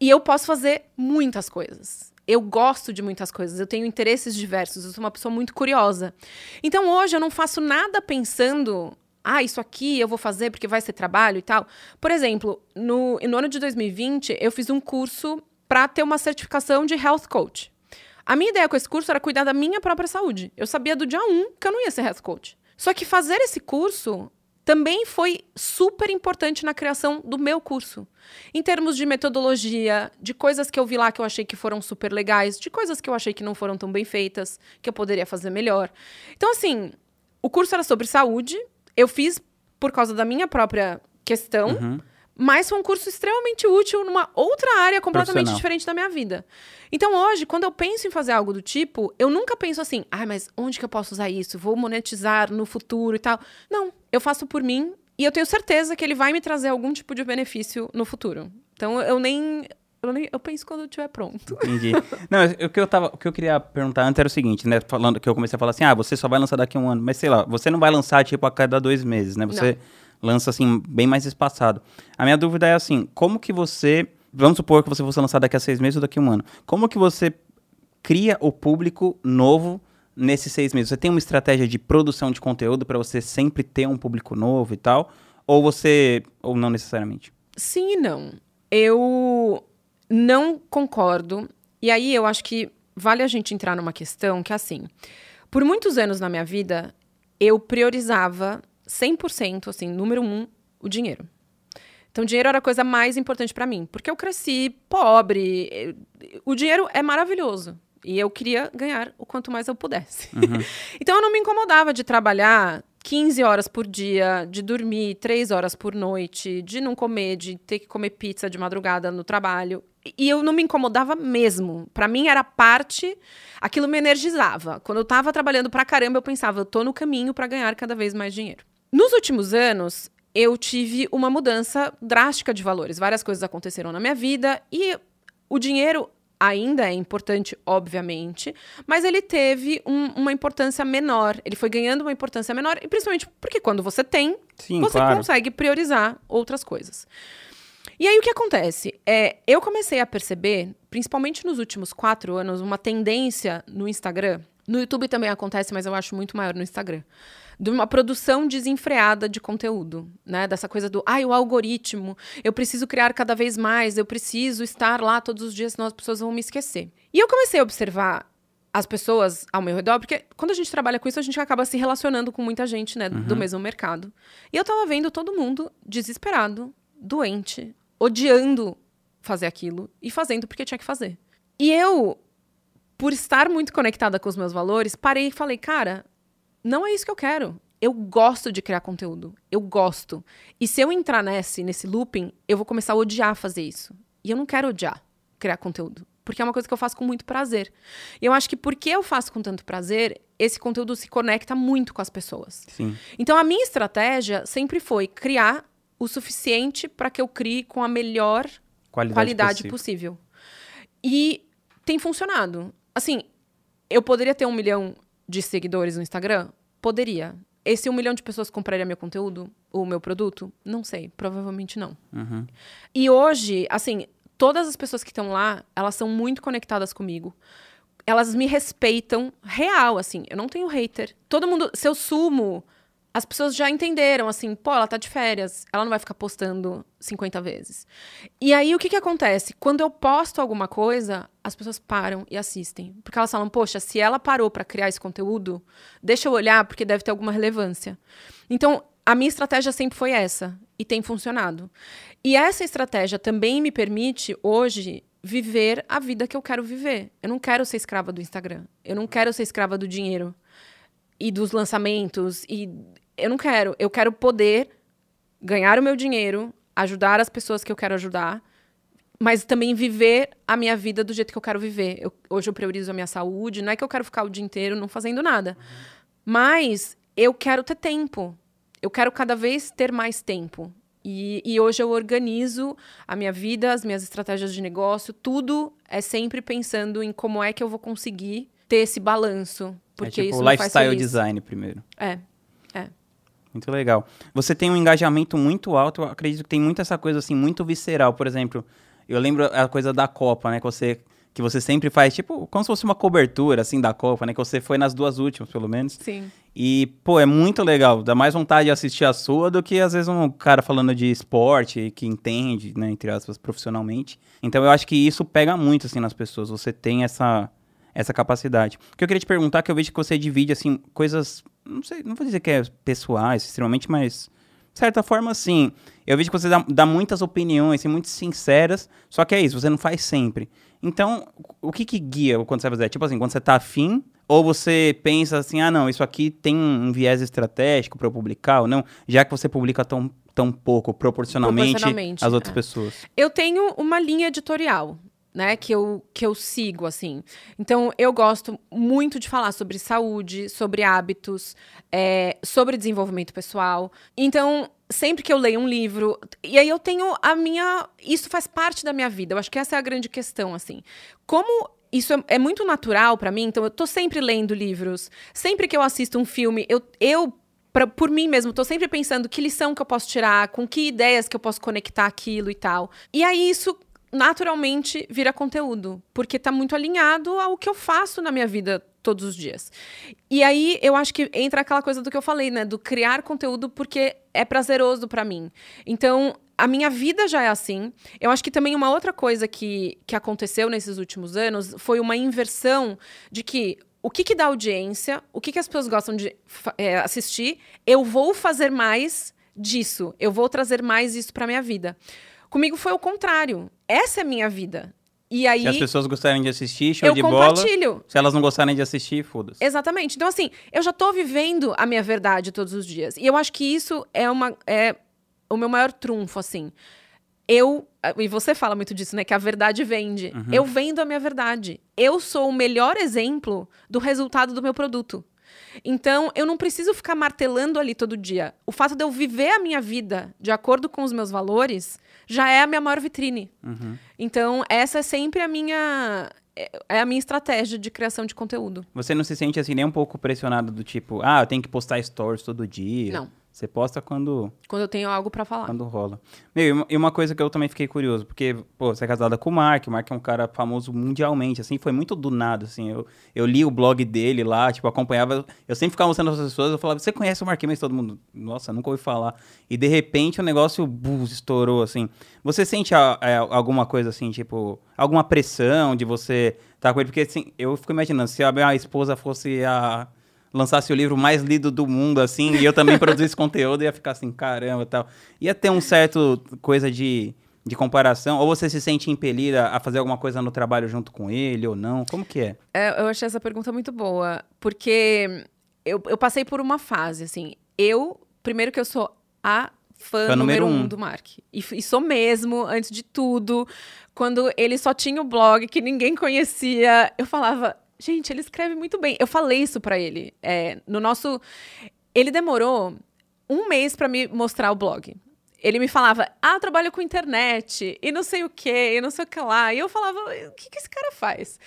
E eu posso fazer muitas coisas. Eu gosto de muitas coisas, eu tenho interesses diversos, eu sou uma pessoa muito curiosa. Então hoje eu não faço nada pensando, ah, isso aqui eu vou fazer porque vai ser trabalho e tal. Por exemplo, no, no ano de 2020, eu fiz um curso para ter uma certificação de health coach. A minha ideia com esse curso era cuidar da minha própria saúde. Eu sabia do dia 1 que eu não ia ser health coach. Só que fazer esse curso também foi super importante na criação do meu curso. Em termos de metodologia, de coisas que eu vi lá que eu achei que foram super legais, de coisas que eu achei que não foram tão bem feitas, que eu poderia fazer melhor. Então, assim, o curso era sobre saúde, eu fiz por causa da minha própria questão, Uhum. Mas foi um curso extremamente útil numa outra área completamente diferente da minha vida. Então, hoje, quando eu penso em fazer algo do tipo, eu nunca penso assim, ah, mas onde que eu posso usar isso? Vou monetizar no futuro e tal. Não, eu faço por mim e eu tenho certeza que ele vai me trazer algum tipo de benefício no futuro. Então, eu nem. Eu, nem, eu penso quando eu estiver pronto. Entendi. Não, o que, eu tava, o que eu queria perguntar antes era o seguinte, né? Falando que eu comecei a falar assim, ah, você só vai lançar daqui a um ano. Mas sei lá, você não vai lançar, tipo, a cada dois meses, né? Você lança, assim, bem mais espaçado. A minha dúvida é assim, como que você. Vamos supor que você fosse lançar daqui a seis meses ou daqui a um ano. Como que você cria o público novo nesses seis meses? Você tem uma estratégia de produção de conteúdo para você sempre ter um público novo e tal? Ou você. Ou não necessariamente? Sim e não. Eu não concordo. E aí eu acho que vale a gente entrar numa questão que assim. Por muitos anos na minha vida, eu priorizava 100%, assim, número um, o dinheiro. Então, o dinheiro era a coisa mais importante pra mim, porque eu cresci pobre. eh, O dinheiro é maravilhoso. E eu queria ganhar o quanto mais eu pudesse. então, eu não me incomodava de trabalhar 15 horas por dia, de dormir 3 horas por noite, de não comer, de ter que comer pizza de madrugada no trabalho. E- eu não me incomodava mesmo. Pra mim era parte, aquilo me energizava. Quando eu tava trabalhando pra caramba, eu pensava, eu tô no caminho pra ganhar cada vez mais dinheiro. Nos últimos anos, eu tive uma mudança drástica de valores. Várias coisas aconteceram na minha vida e o dinheiro ainda é importante, obviamente, mas ele teve um- uma importância menor. Ele foi ganhando uma importância menor, e principalmente porque quando você tem, Sim, você claro. consegue priorizar outras coisas. E aí o que acontece? É, eu comecei a perceber, principalmente nos últimos quatro anos, uma tendência no Instagram. No YouTube também acontece, mas eu acho muito maior no Instagram. De uma produção desenfreada de conteúdo, né? Dessa coisa do, ai, o algoritmo, eu preciso criar cada vez mais, eu preciso estar lá todos os dias, senão as pessoas vão me esquecer. E eu comecei a observar as pessoas ao meu redor, porque quando a gente trabalha com isso, a gente acaba se relacionando com muita gente, né, do mesmo mercado. E eu tava vendo todo mundo desesperado, doente, odiando fazer aquilo e fazendo porque tinha que fazer. E eu, por estar muito conectada com os meus valores, parei e falei, cara, não é isso que eu quero. Eu gosto de criar conteúdo. Eu gosto. E se eu entrar nesse, nesse looping, eu vou começar a odiar fazer isso. E eu não quero odiar criar conteúdo. Porque é uma coisa que eu faço com muito prazer. E eu acho que porque eu faço com tanto prazer, esse conteúdo se conecta muito com as pessoas. Sim. Então a minha estratégia sempre foi criar o suficiente para que eu crie com a melhor Qualidade, qualidade possível. possível. E tem funcionado. Assim, eu poderia ter um milhão de seguidores no Instagram? Poderia. Esse um milhão de pessoas compraria meu conteúdo? O meu produto? Não sei. Provavelmente não. Uhum. E hoje, assim, todas as pessoas que estão lá, elas são muito conectadas comigo. Elas me respeitam real, assim. Eu não tenho hater. Todo mundo. Se eu sumo as pessoas já entenderam, assim, pô, ela tá de férias, ela não vai ficar postando 50 vezes. E aí, o que que acontece? Quando eu posto alguma coisa, as pessoas param e assistem. Porque elas falam, poxa, se ela parou para criar esse conteúdo, deixa eu olhar, porque deve ter alguma relevância. Então, a minha estratégia sempre foi essa, e tem funcionado. E essa estratégia também me permite, hoje, viver a vida que eu quero viver. Eu não quero ser escrava do Instagram. Eu não quero ser escrava do dinheiro e dos lançamentos e eu não quero. Eu quero poder ganhar o meu dinheiro, ajudar as pessoas que eu quero ajudar, mas também viver a minha vida do jeito que eu quero viver. Eu, hoje eu priorizo a minha saúde, não é que eu quero ficar o dia inteiro não fazendo nada. Mas eu quero ter tempo. Eu quero cada vez ter mais tempo. E, e, hoje eu organizo a minha vida, as minhas estratégias de negócio, tudo é sempre pensando em como é que eu vou conseguir ter esse balanço. Porque é tipo isso lifestyle design primeiro. É. Muito legal. Você tem um engajamento muito alto, eu acredito que tem muito essa coisa assim, muito visceral. Por exemplo, eu lembro a coisa da Copa, né? Que você, que você sempre faz, tipo, como se fosse uma cobertura, assim, da Copa, né? Que você foi nas duas últimas, pelo menos. Sim. E, pô, é muito legal. Dá mais vontade de assistir a sua do que, às vezes, um cara falando de esporte, que entende, né, entre aspas, profissionalmente. Então, eu acho que isso pega muito, assim, nas pessoas. Você tem essa essa capacidade. O que eu queria te perguntar, que eu vejo que você divide, assim, coisas, não sei, não vou dizer que é pessoais, extremamente, mas, de certa forma, sim. Eu vejo que você dá, dá muitas opiniões, assim, muito sinceras, só que é isso, você não faz sempre. Então, o que que guia quando você vai fazer? Tipo assim, quando você tá afim, ou você pensa assim, ah, não, isso aqui tem um viés estratégico para eu publicar, ou não, já que você publica tão, tão pouco proporcionalmente, proporcionalmente às outras é. pessoas? Eu tenho uma linha editorial né, que eu, que eu sigo, assim. Então, eu gosto muito de falar sobre saúde, sobre hábitos, é, sobre desenvolvimento pessoal. Então, sempre que eu leio um livro, e aí eu tenho a minha. Isso faz parte da minha vida. Eu acho que essa é a grande questão, assim. Como isso é, é muito natural para mim, então eu tô sempre lendo livros. Sempre que eu assisto um filme, eu, eu Pra, por mim mesmo, tô sempre pensando que lição que eu posso tirar, com que ideias que eu posso conectar aquilo e tal. E aí isso naturalmente vira conteúdo, porque está muito alinhado ao que eu faço na minha vida todos os dias. E aí eu acho que entra aquela coisa do que eu falei, né, do criar conteúdo porque é prazeroso para mim. Então, a minha vida já é assim. Eu acho que também uma outra coisa que, que aconteceu nesses últimos anos foi uma inversão de que o que, que dá audiência, o que, que as pessoas gostam de é, assistir, eu vou fazer mais disso, eu vou trazer mais isso para minha vida. Comigo foi o contrário. Essa é a minha vida. E aí. Se as pessoas gostarem de assistir, show eu de bola. compartilho. Se elas não gostarem de assistir, foda-se. Exatamente. Então, assim, eu já tô vivendo a minha verdade todos os dias. E eu acho que isso é uma. É o meu maior trunfo, assim. Eu. E você fala muito disso, né? Que a verdade vende. Uhum. Eu vendo a minha verdade. Eu sou o melhor exemplo do resultado do meu produto. Então, eu não preciso ficar martelando ali todo dia. O fato de eu viver a minha vida de acordo com os meus valores já é a minha maior vitrine. Uhum. Então, essa é sempre a minha é a minha estratégia de criação de conteúdo. Você não se sente assim nem um pouco pressionado do tipo, ah, eu tenho que postar stories todo dia? Não. Você posta quando. Quando eu tenho algo para falar. Quando rola. Meu, e uma coisa que eu também fiquei curioso, porque, pô, você é casada com o Mark, o Mark é um cara famoso mundialmente, assim, foi muito do nada, assim. Eu, eu li o blog dele lá, tipo, acompanhava. Eu sempre ficava mostrando as pessoas, eu falava, você conhece o Mark, mas todo mundo, nossa, nunca ouvi falar. E de repente o negócio bus, estourou, assim. Você sente a, a, alguma coisa assim, tipo, alguma pressão de você estar tá com ele? Porque, assim, eu fico imaginando, se a minha esposa fosse a lançasse o livro mais lido do mundo, assim, e eu também produzisse conteúdo, ia ficar assim, caramba tal. Ia ter um certo coisa de, de comparação? Ou você se sente impelida a fazer alguma coisa no trabalho junto com ele ou não? Como que é? é eu achei essa pergunta muito boa, porque eu, eu passei por uma fase, assim, eu, primeiro que eu sou a fã, fã número, número um, um do Mark. E, e sou mesmo, antes de tudo. Quando ele só tinha o blog que ninguém conhecia, eu falava, Gente, ele escreve muito bem. Eu falei isso para ele. É, no nosso. Ele demorou um mês para me mostrar o blog. Ele me falava, ah, trabalho com internet, e não sei o quê, e não sei o que lá. E eu falava, o que, que esse cara faz?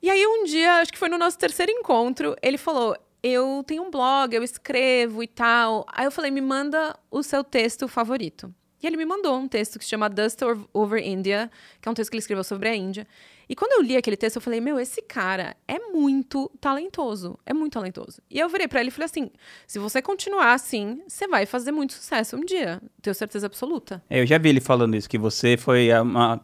E aí, um dia, acho que foi no nosso terceiro encontro, ele falou: eu tenho um blog, eu escrevo e tal. Aí eu falei, me manda o seu texto favorito. E ele me mandou um texto que se chama Dust Over India, que é um texto que ele escreveu sobre a Índia. E quando eu li aquele texto, eu falei: Meu, esse cara é muito talentoso. É muito talentoso. E eu virei para ele e falei assim: Se você continuar assim, você vai fazer muito sucesso um dia. Tenho certeza absoluta. É, eu já vi ele falando isso, que você foi uma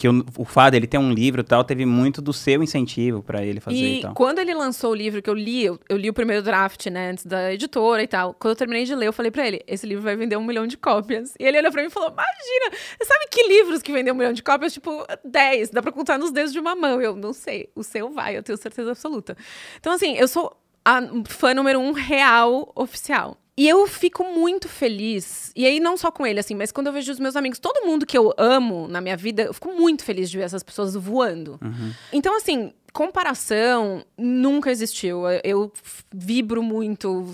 que o, o Fado, ele tem um livro e tal, teve muito do seu incentivo para ele fazer e, e tal. quando ele lançou o livro que eu li, eu, eu, li o primeiro draft, né, antes da editora e tal. Quando eu terminei de ler, eu falei para ele, esse livro vai vender um milhão de cópias. E ele olhou pra mim e falou, imagina, você sabe que livros que vendem um milhão de cópias? Tipo, 10, dá pra contar nos dedos de uma mão. Eu não sei, o seu vai, eu tenho certeza absoluta. Então, assim, eu sou a fã número um real oficial. E eu fico muito feliz. E aí, não só com ele, assim, mas quando eu vejo os meus amigos, todo mundo que eu amo na minha vida, eu fico muito feliz de ver essas pessoas voando. Uhum. Então, assim, comparação nunca existiu. Eu vibro muito,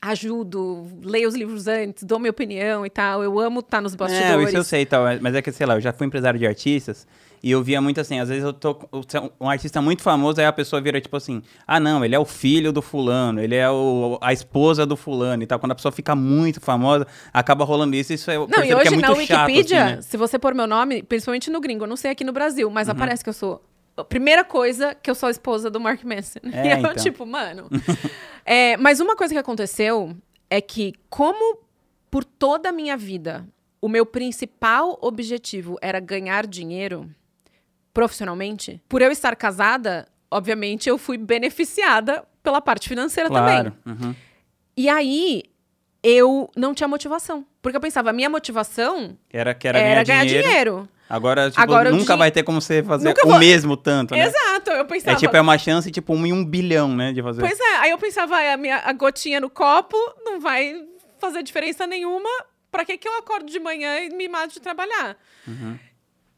ajudo, leio os livros antes, dou minha opinião e tal. Eu amo estar nos bastidores. É, isso eu sei e tal. Mas é que, sei lá, eu já fui empresário de artistas. E eu via muito assim, às vezes eu tô. Um artista muito famoso, aí a pessoa vira tipo assim: ah, não, ele é o filho do fulano, ele é o, a esposa do fulano e tal. Quando a pessoa fica muito famosa, acaba rolando isso. Isso é, não, e hoje é na Wikipedia, chato, assim, né? se você pôr meu nome, principalmente no gringo, eu não sei aqui no Brasil, mas uhum. aparece que eu sou a primeira coisa que eu sou a esposa do Mark Manson. É, e eu, então. tipo, mano. é, mas uma coisa que aconteceu é que, como por toda a minha vida, o meu principal objetivo era ganhar dinheiro, profissionalmente, por eu estar casada, obviamente eu fui beneficiada pela parte financeira claro. também. Uhum. E aí eu não tinha motivação. Porque eu pensava, a minha motivação era, que era, era ganhar, dinheiro. dinheiro. Agora, tipo, Agora, nunca vai ter como você fazer nunca o vou... mesmo tanto, né? Exato, eu pensava... É tipo, é uma chance, tipo, um em um bilhão, né, de fazer. Pois é, aí eu pensava, a, minha, a gotinha no copo não vai fazer diferença nenhuma, pra que que eu acordo de manhã e me mato de trabalhar? Uhum.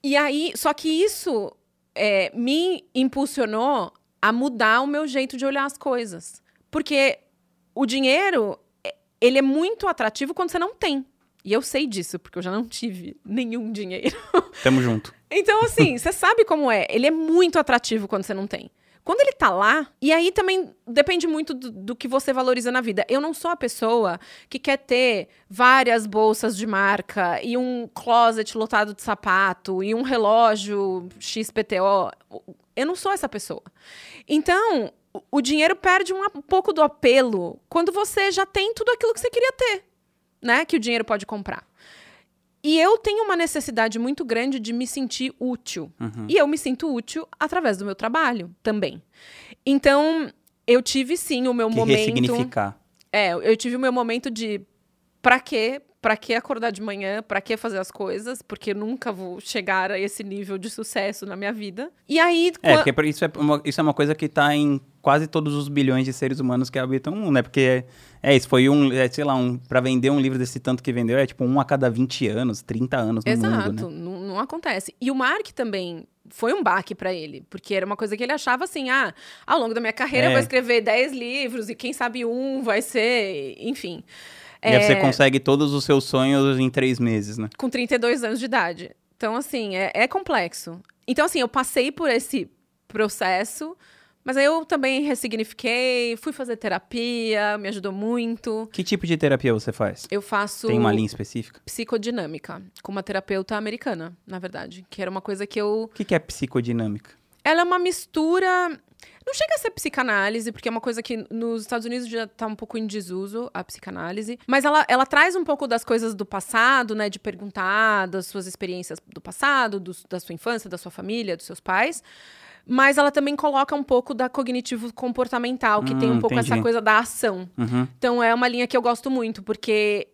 E aí, só que isso é, me impulsionou a mudar o meu jeito de olhar as coisas. Porque o dinheiro, é, ele é muito atrativo quando você não tem. E eu sei disso, porque eu já não tive nenhum dinheiro. Tamo junto. Então, assim, você sabe como é. Ele é muito atrativo quando você não tem. Quando ele tá lá, e aí também depende muito do, do, que você valoriza na vida. Eu não sou a pessoa que quer ter várias bolsas de marca e um closet lotado de sapato e um relógio XPTO. Eu não sou essa pessoa. Então, o dinheiro perde um, pouco do apelo quando você já tem tudo aquilo que você queria ter, né? Que o dinheiro pode comprar. E eu tenho uma necessidade muito grande de me sentir útil. Uhum. E eu me sinto útil através do meu trabalho também. Então, eu tive sim o meu que momento. Ressignificar. É, eu tive o meu momento de pra quê? Pra que acordar de manhã? Pra que fazer as coisas? Porque eu nunca vou chegar a esse nível de sucesso na minha vida. E aí. É, porque isso é uma, isso é uma coisa que tá em quase todos os bilhões de seres humanos que habitam o mundo, né? Porque é isso, foi um, é, sei lá, um, pra vender um livro desse tanto que vendeu, é tipo um a cada 20 anos, 30 anos no Exato, mundo, né? não, não acontece. E o Mark também foi um baque para ele, porque era uma coisa que ele achava assim, ah, ao longo da minha carreira é. eu vou escrever 10 livros e quem sabe um vai ser, enfim. E é, você consegue todos os seus sonhos em três meses, né? Com 32 anos de idade. Então, assim, é, é complexo. Então, assim, eu passei por esse processo mas aí eu também ressignifiquei, fui fazer terapia, me ajudou muito. Que tipo de terapia você faz? Eu faço. Tem uma linha específica? Psicodinâmica, com uma terapeuta americana, na verdade. Que era uma coisa que eu. O que, que é psicodinâmica? Ela é uma mistura. Não chega a ser psicanálise, porque é uma coisa que nos Estados Unidos já está um pouco em desuso, a psicanálise. Mas ela, ela traz um pouco das coisas do passado, né? De perguntar das suas experiências do passado, do, da sua infância, da sua família, dos seus pais mas ela também coloca um pouco da cognitivo comportamental, que hum, tem um pouco entendi. essa coisa da ação. Uhum. Então é uma linha que eu gosto muito, porque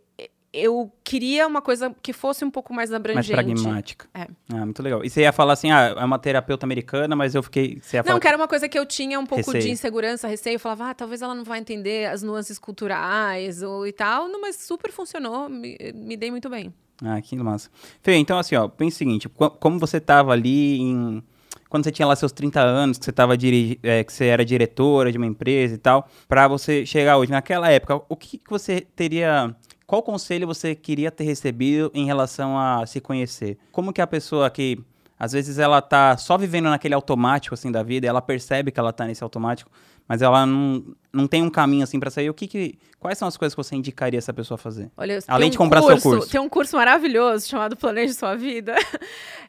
eu queria uma coisa que fosse um pouco mais abrangente. Mais pragmática. É. Ah, muito legal. E você ia falar assim, ah, é uma terapeuta americana, mas eu fiquei... Você ia não, que era uma coisa que eu tinha um pouco receio. de insegurança, receio. Eu falava, ah, talvez ela não vai entender as nuances culturais ou e tal. Não, mas super funcionou, me, me dei muito bem. Ah, que massa. Fê, então assim, ó, pensa o seguinte, como você estava ali em quando você tinha lá seus 30 anos, que você, tava é, que você era diretora de uma empresa e tal, para você chegar hoje, naquela época, o que, que você teria qual conselho você queria ter recebido em relação a se conhecer? Como que a pessoa que Às vezes ela tá só vivendo naquele automático, assim, da vida, ela percebe que ela tá nesse automático, mas ela não, não tem um caminho, assim, pra sair. O que que... Quais são as coisas que você indicaria essa pessoa a fazer? Olha, Além tem de um comprar seu curso. Tem um curso maravilhoso chamado Planeje Sua Vida.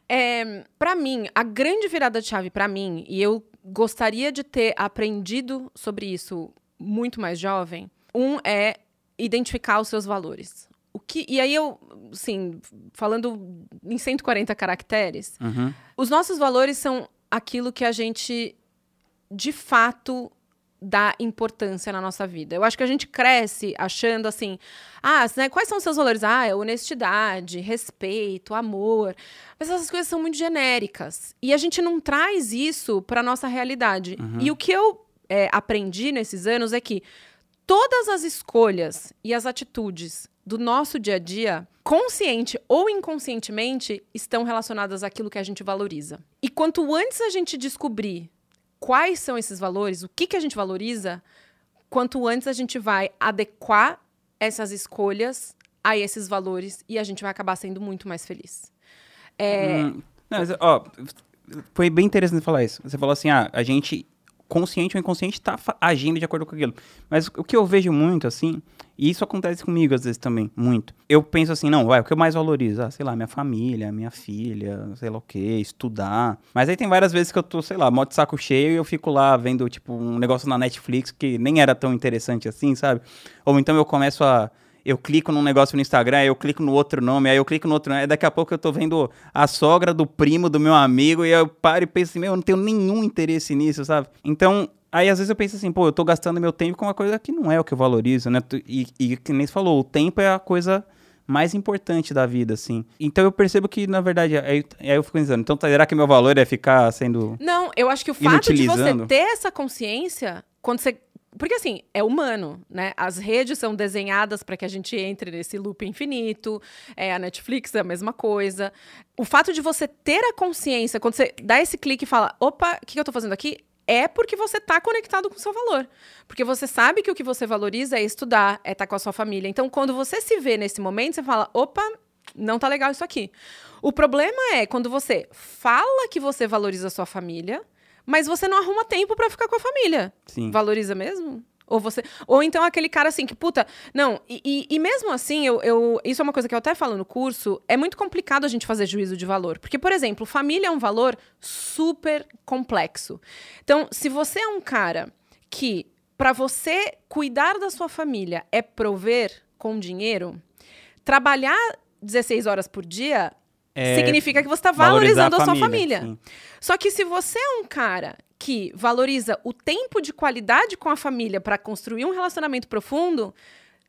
É, para mim, a grande virada de chave para mim, e eu gostaria de ter aprendido sobre isso muito mais jovem, um é identificar os seus valores. O que, e aí eu, assim, falando em 140 caracteres, Uhum. os nossos valores são aquilo que a gente de fato dá importância na nossa vida. Eu acho que a gente cresce achando assim, ah, né, quais são os seus valores? Ah, é honestidade, respeito, amor. Mas essas coisas são muito genéricas e a gente não traz isso para nossa realidade. E o que eu é, aprendi nesses anos é que todas as escolhas e as atitudes do nosso dia a dia, consciente ou inconscientemente, estão relacionadas àquilo que a gente valoriza. E quanto antes a gente descobrir quais são esses valores, o que, que a gente valoriza, quanto antes a gente vai adequar essas escolhas a esses valores e a gente vai acabar sendo muito mais feliz. É, Hum, não, mas, ó, foi bem interessante falar isso. Você falou assim, ah, a gente, consciente ou inconsciente, tá fa- agindo de acordo com aquilo. Mas o que eu vejo muito, assim, e isso acontece comigo às vezes também, muito. Eu penso assim, não, vai, o que eu mais valorizo? Ah, sei lá, minha família, minha filha, sei lá o quê, estudar. Mas aí tem várias vezes que eu tô, sei lá, mó de saco cheio e eu fico lá vendo, tipo, um negócio na Netflix que nem era tão interessante assim, sabe? Ou então eu começo a eu clico num negócio no Instagram, aí eu clico no outro nome, aí eu clico no outro nome, aí daqui a pouco eu tô vendo a sogra do primo do meu amigo, e eu paro e penso assim, meu, eu não tenho nenhum interesse nisso, sabe? Então, aí às vezes eu penso assim, pô, eu tô gastando meu tempo com uma coisa que não é o que eu valorizo, né? E, e que nem você falou, o tempo é a coisa mais importante da vida, assim. Então eu percebo que, na verdade, aí, aí eu fico pensando, então será que meu valor é ficar sendo... Não, eu acho que o fato de você ter essa consciência, quando você. Porque assim, é humano, né? As redes são desenhadas para que a gente entre nesse loop infinito. É, a Netflix é a mesma coisa. O fato de você ter a consciência, quando você dá esse clique e fala: opa, o que, que eu tô fazendo aqui? É porque você tá conectado com o seu valor. Porque você sabe que o que você valoriza é estudar, é estar com a sua família. Então, quando você se vê nesse momento, você fala: opa, não tá legal isso aqui. O problema é quando você fala que você valoriza a sua família, mas você não arruma tempo pra ficar com a família. Sim. Valoriza mesmo? Ou você. Ou então aquele cara assim que, puta, não, e, e- e mesmo assim, eu, eu- Isso é uma coisa que eu até falo no curso, é muito complicado a gente fazer juízo de valor. Porque, por exemplo, família é um valor super complexo. Então, se você é um cara que, pra você cuidar da sua família, é prover com dinheiro, trabalhar 16 horas por dia É, significa que você está valorizando a, sua família. Só que se você é um cara que valoriza o tempo de qualidade com a família para construir um relacionamento profundo,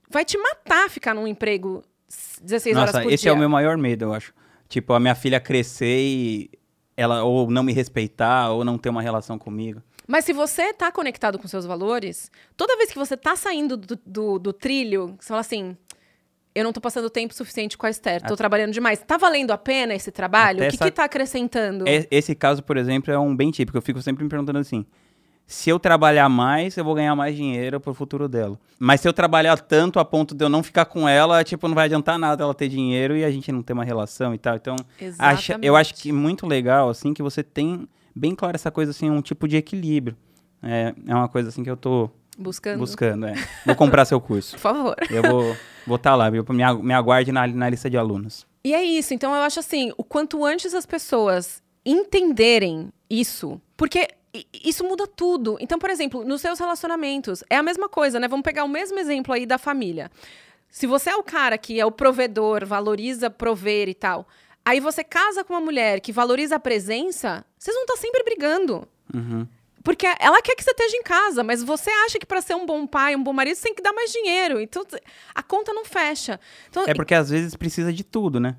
vai te matar ficar num emprego s- 16 horas Nossa, por esse dia. é o meu maior medo, eu acho. Tipo, a minha filha crescer e ela ou não me respeitar ou não ter uma relação comigo. Mas se você tá conectado com seus valores, toda vez que você tá saindo do, do, do trilho, você fala assim. Eu não tô passando tempo suficiente com a Esther, tô trabalhando demais. Tá valendo a pena esse trabalho? Até o que, essa- que tá acrescentando? E- Esse caso, por exemplo, é um bem típico. Eu fico sempre me perguntando assim: se eu trabalhar mais, eu vou ganhar mais dinheiro pro futuro dela. Mas se eu trabalhar tanto a ponto de eu não ficar com ela, tipo, não vai adiantar nada ela ter dinheiro e a gente não ter uma relação e tal. Então, acha- eu acho que é muito legal, assim, que você tem bem claro essa coisa, assim, um tipo de equilíbrio. É, é uma coisa, assim, que eu tô Buscando. buscando, é. Vou comprar seu curso. Por favor. Eu vou vou estar lá, viu? Me, me aguarde na, na lista de alunos. E é isso. Então eu acho assim, o quanto antes as pessoas entenderem isso, porque isso muda tudo. Então, por exemplo, nos seus relacionamentos, é a mesma coisa, né? Vamos pegar o mesmo exemplo aí da família. Se você é o cara que é o provedor, valoriza prover e tal, aí você casa com uma mulher que valoriza a presença, vocês vão estar sempre brigando. Uhum. Porque ela quer que você esteja em casa, mas você acha que para ser um bom pai, um bom marido, você tem que dar mais dinheiro. Então a conta não fecha. Então, É porque às vezes precisa de tudo, né?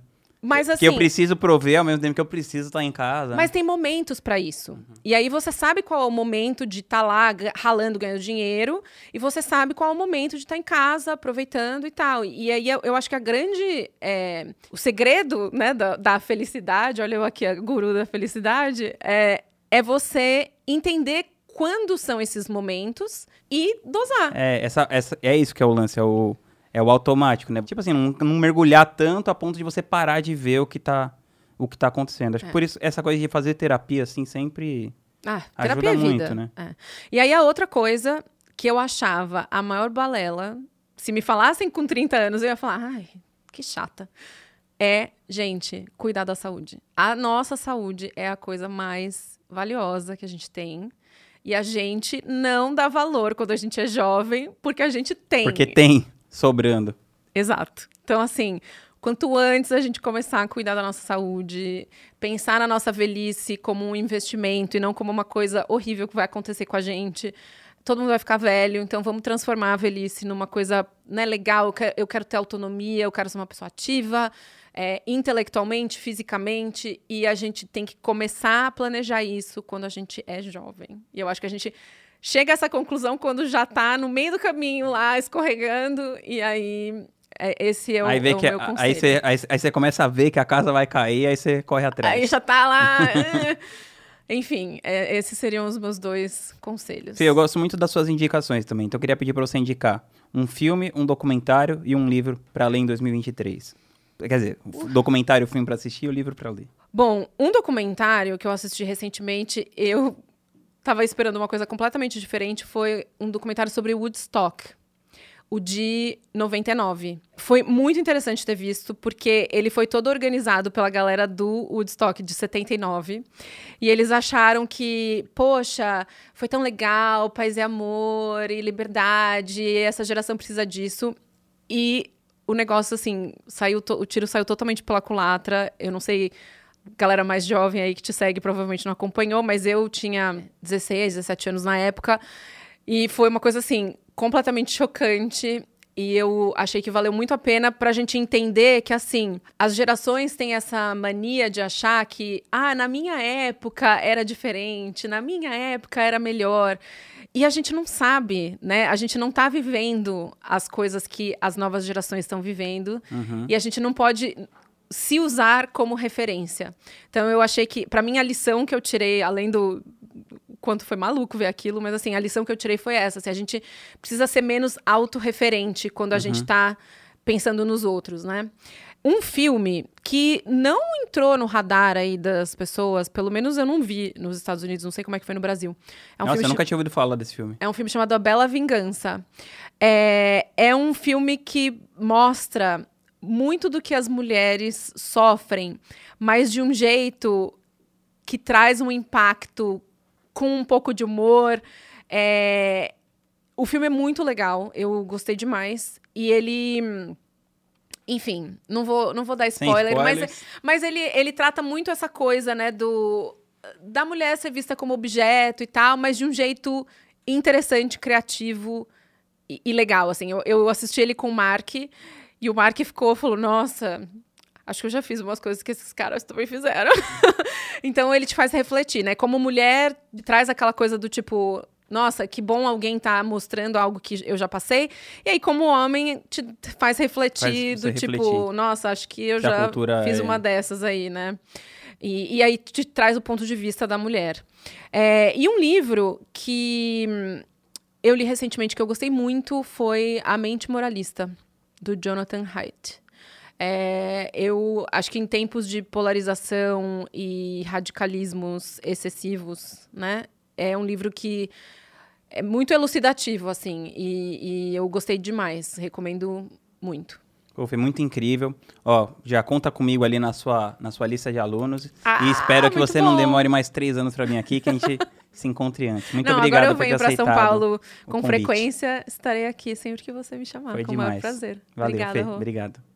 mas assim, que eu preciso prover ao mesmo tempo que eu preciso estar em casa. Mas tem momentos pra isso. E aí você sabe qual é o momento de estar lá ga- ralando, ganhando dinheiro, e você sabe qual é o momento de estar em casa, aproveitando e tal. E aí eu, eu acho que a grande. é, o segredo né, da, da felicidade, olha eu aqui, a guru da felicidade, é, é você entender quando são esses momentos e dosar. É, essa, essa, é isso que é o lance, é o, é o automático, né? Tipo assim, não, não mergulhar tanto a ponto de você parar de ver o que tá o que tá acontecendo. Acho É. que por isso, essa coisa de fazer terapia, assim, sempre Ah, Ajuda terapia é vida. muito, né? É. E aí a outra coisa que eu achava a maior balela, se me falassem com 30 anos, eu ia falar, ai, que chata. É, gente, cuidar da saúde. A nossa saúde é a coisa mais valiosa que a gente tem. E a gente não dá valor quando a gente é jovem, porque a gente tem. Porque tem sobrando. Exato. Então, assim, quanto antes a gente começar a cuidar da nossa saúde, pensar na nossa velhice como um investimento e não como uma coisa horrível que vai acontecer com a gente. Todo mundo vai ficar velho, então vamos transformar a velhice numa coisa né, legal. Eu quero, eu quero ter autonomia, eu quero ser uma pessoa ativa, é, intelectualmente, fisicamente, e a gente tem que começar a planejar isso quando a gente é jovem. E eu acho que a gente chega a essa conclusão quando já tá no meio do caminho lá, escorregando, e aí é, esse é o, aí vê é o que meu conselho. aí você aí, aí você começa a ver que a casa vai cair, aí você corre atrás. Aí já tá lá. Enfim, é, esses seriam os meus dois conselhos. Fê, eu gosto muito das suas indicações também. Então eu queria pedir pra você indicar um filme, um documentário e um livro pra ler em 2023. Quer dizer, documentário, o filme pra assistir e o livro pra ler. Bom, um documentário que eu assisti recentemente, eu tava esperando uma coisa completamente diferente, foi um documentário sobre Woodstock. O de 99. Foi muito interessante ter visto, porque ele foi todo organizado pela galera do Woodstock de 79. E eles acharam que, poxa, foi tão legal, paz e amor e liberdade, essa geração precisa disso. E o negócio, assim, saiu o tiro saiu totalmente pela culatra. Eu não sei, galera mais jovem aí que te segue provavelmente não acompanhou, mas eu tinha 16, 17 anos na época. E foi uma coisa, assim, completamente chocante. E eu achei que valeu muito a pena pra gente entender que, assim, as gerações têm essa mania de achar que, ah, na minha época era diferente, na minha época era melhor. E a gente não sabe, né? A gente não tá vivendo as coisas que as novas gerações estão vivendo. E a gente não pode se usar como referência. Então eu achei que, pra mim, a lição que eu tirei, além do quanto foi maluco ver aquilo, mas assim, a lição que eu tirei foi essa. Assim, a gente precisa ser menos autorreferente quando a gente tá pensando nos outros, né? Um filme que não entrou no radar aí das pessoas, pelo menos eu não vi nos Estados Unidos, não sei como é que foi no Brasil. É um Nossa, filme eu nunca tinha ouvido falar desse filme. é um filme chamado A Bela Vingança. É, é um filme que mostra muito do que as mulheres sofrem, mas de um jeito que traz um impacto com um pouco de humor. É, O filme é muito legal, eu gostei demais. E ele. Enfim, não vou, não vou dar spoiler, mas, mas ele, ele trata muito essa coisa, né, do. Da mulher ser vista como objeto e tal, mas de um jeito interessante, criativo e, e legal, assim. Eu, eu assisti ele com o Mark, e o Mark ficou, falou, nossa, acho que eu já fiz umas coisas que esses caras também fizeram. então ele te faz refletir, né? Como mulher, traz aquela coisa do tipo, nossa, que bom alguém tá mostrando algo que eu já passei. E aí, como homem, te faz refletir Faz do tipo, refletir. nossa, acho que eu Que já fiz é- uma dessas aí, né? E, e aí te traz o ponto de vista da mulher. É, e um livro que eu li recentemente que eu gostei muito foi A Mente Moralista, do Jonathan Haidt. É, eu acho que em tempos de polarização e radicalismos excessivos, né? É um livro que é muito elucidativo, assim, e, e eu gostei demais. Recomendo muito. Pô, foi muito incrível. Ó, já conta comigo ali na sua, na sua lista de alunos. Ah, e espero que você não bom. demore mais três anos pra vir aqui, que a gente se encontre antes. Muito Não, obrigado agora eu por ter venho para São aceitado Paulo com frequência. Estarei aqui sempre que você me chamar. Foi com o maior demais. prazer. Valeu, Obrigada, Fê. Rô. Obrigado.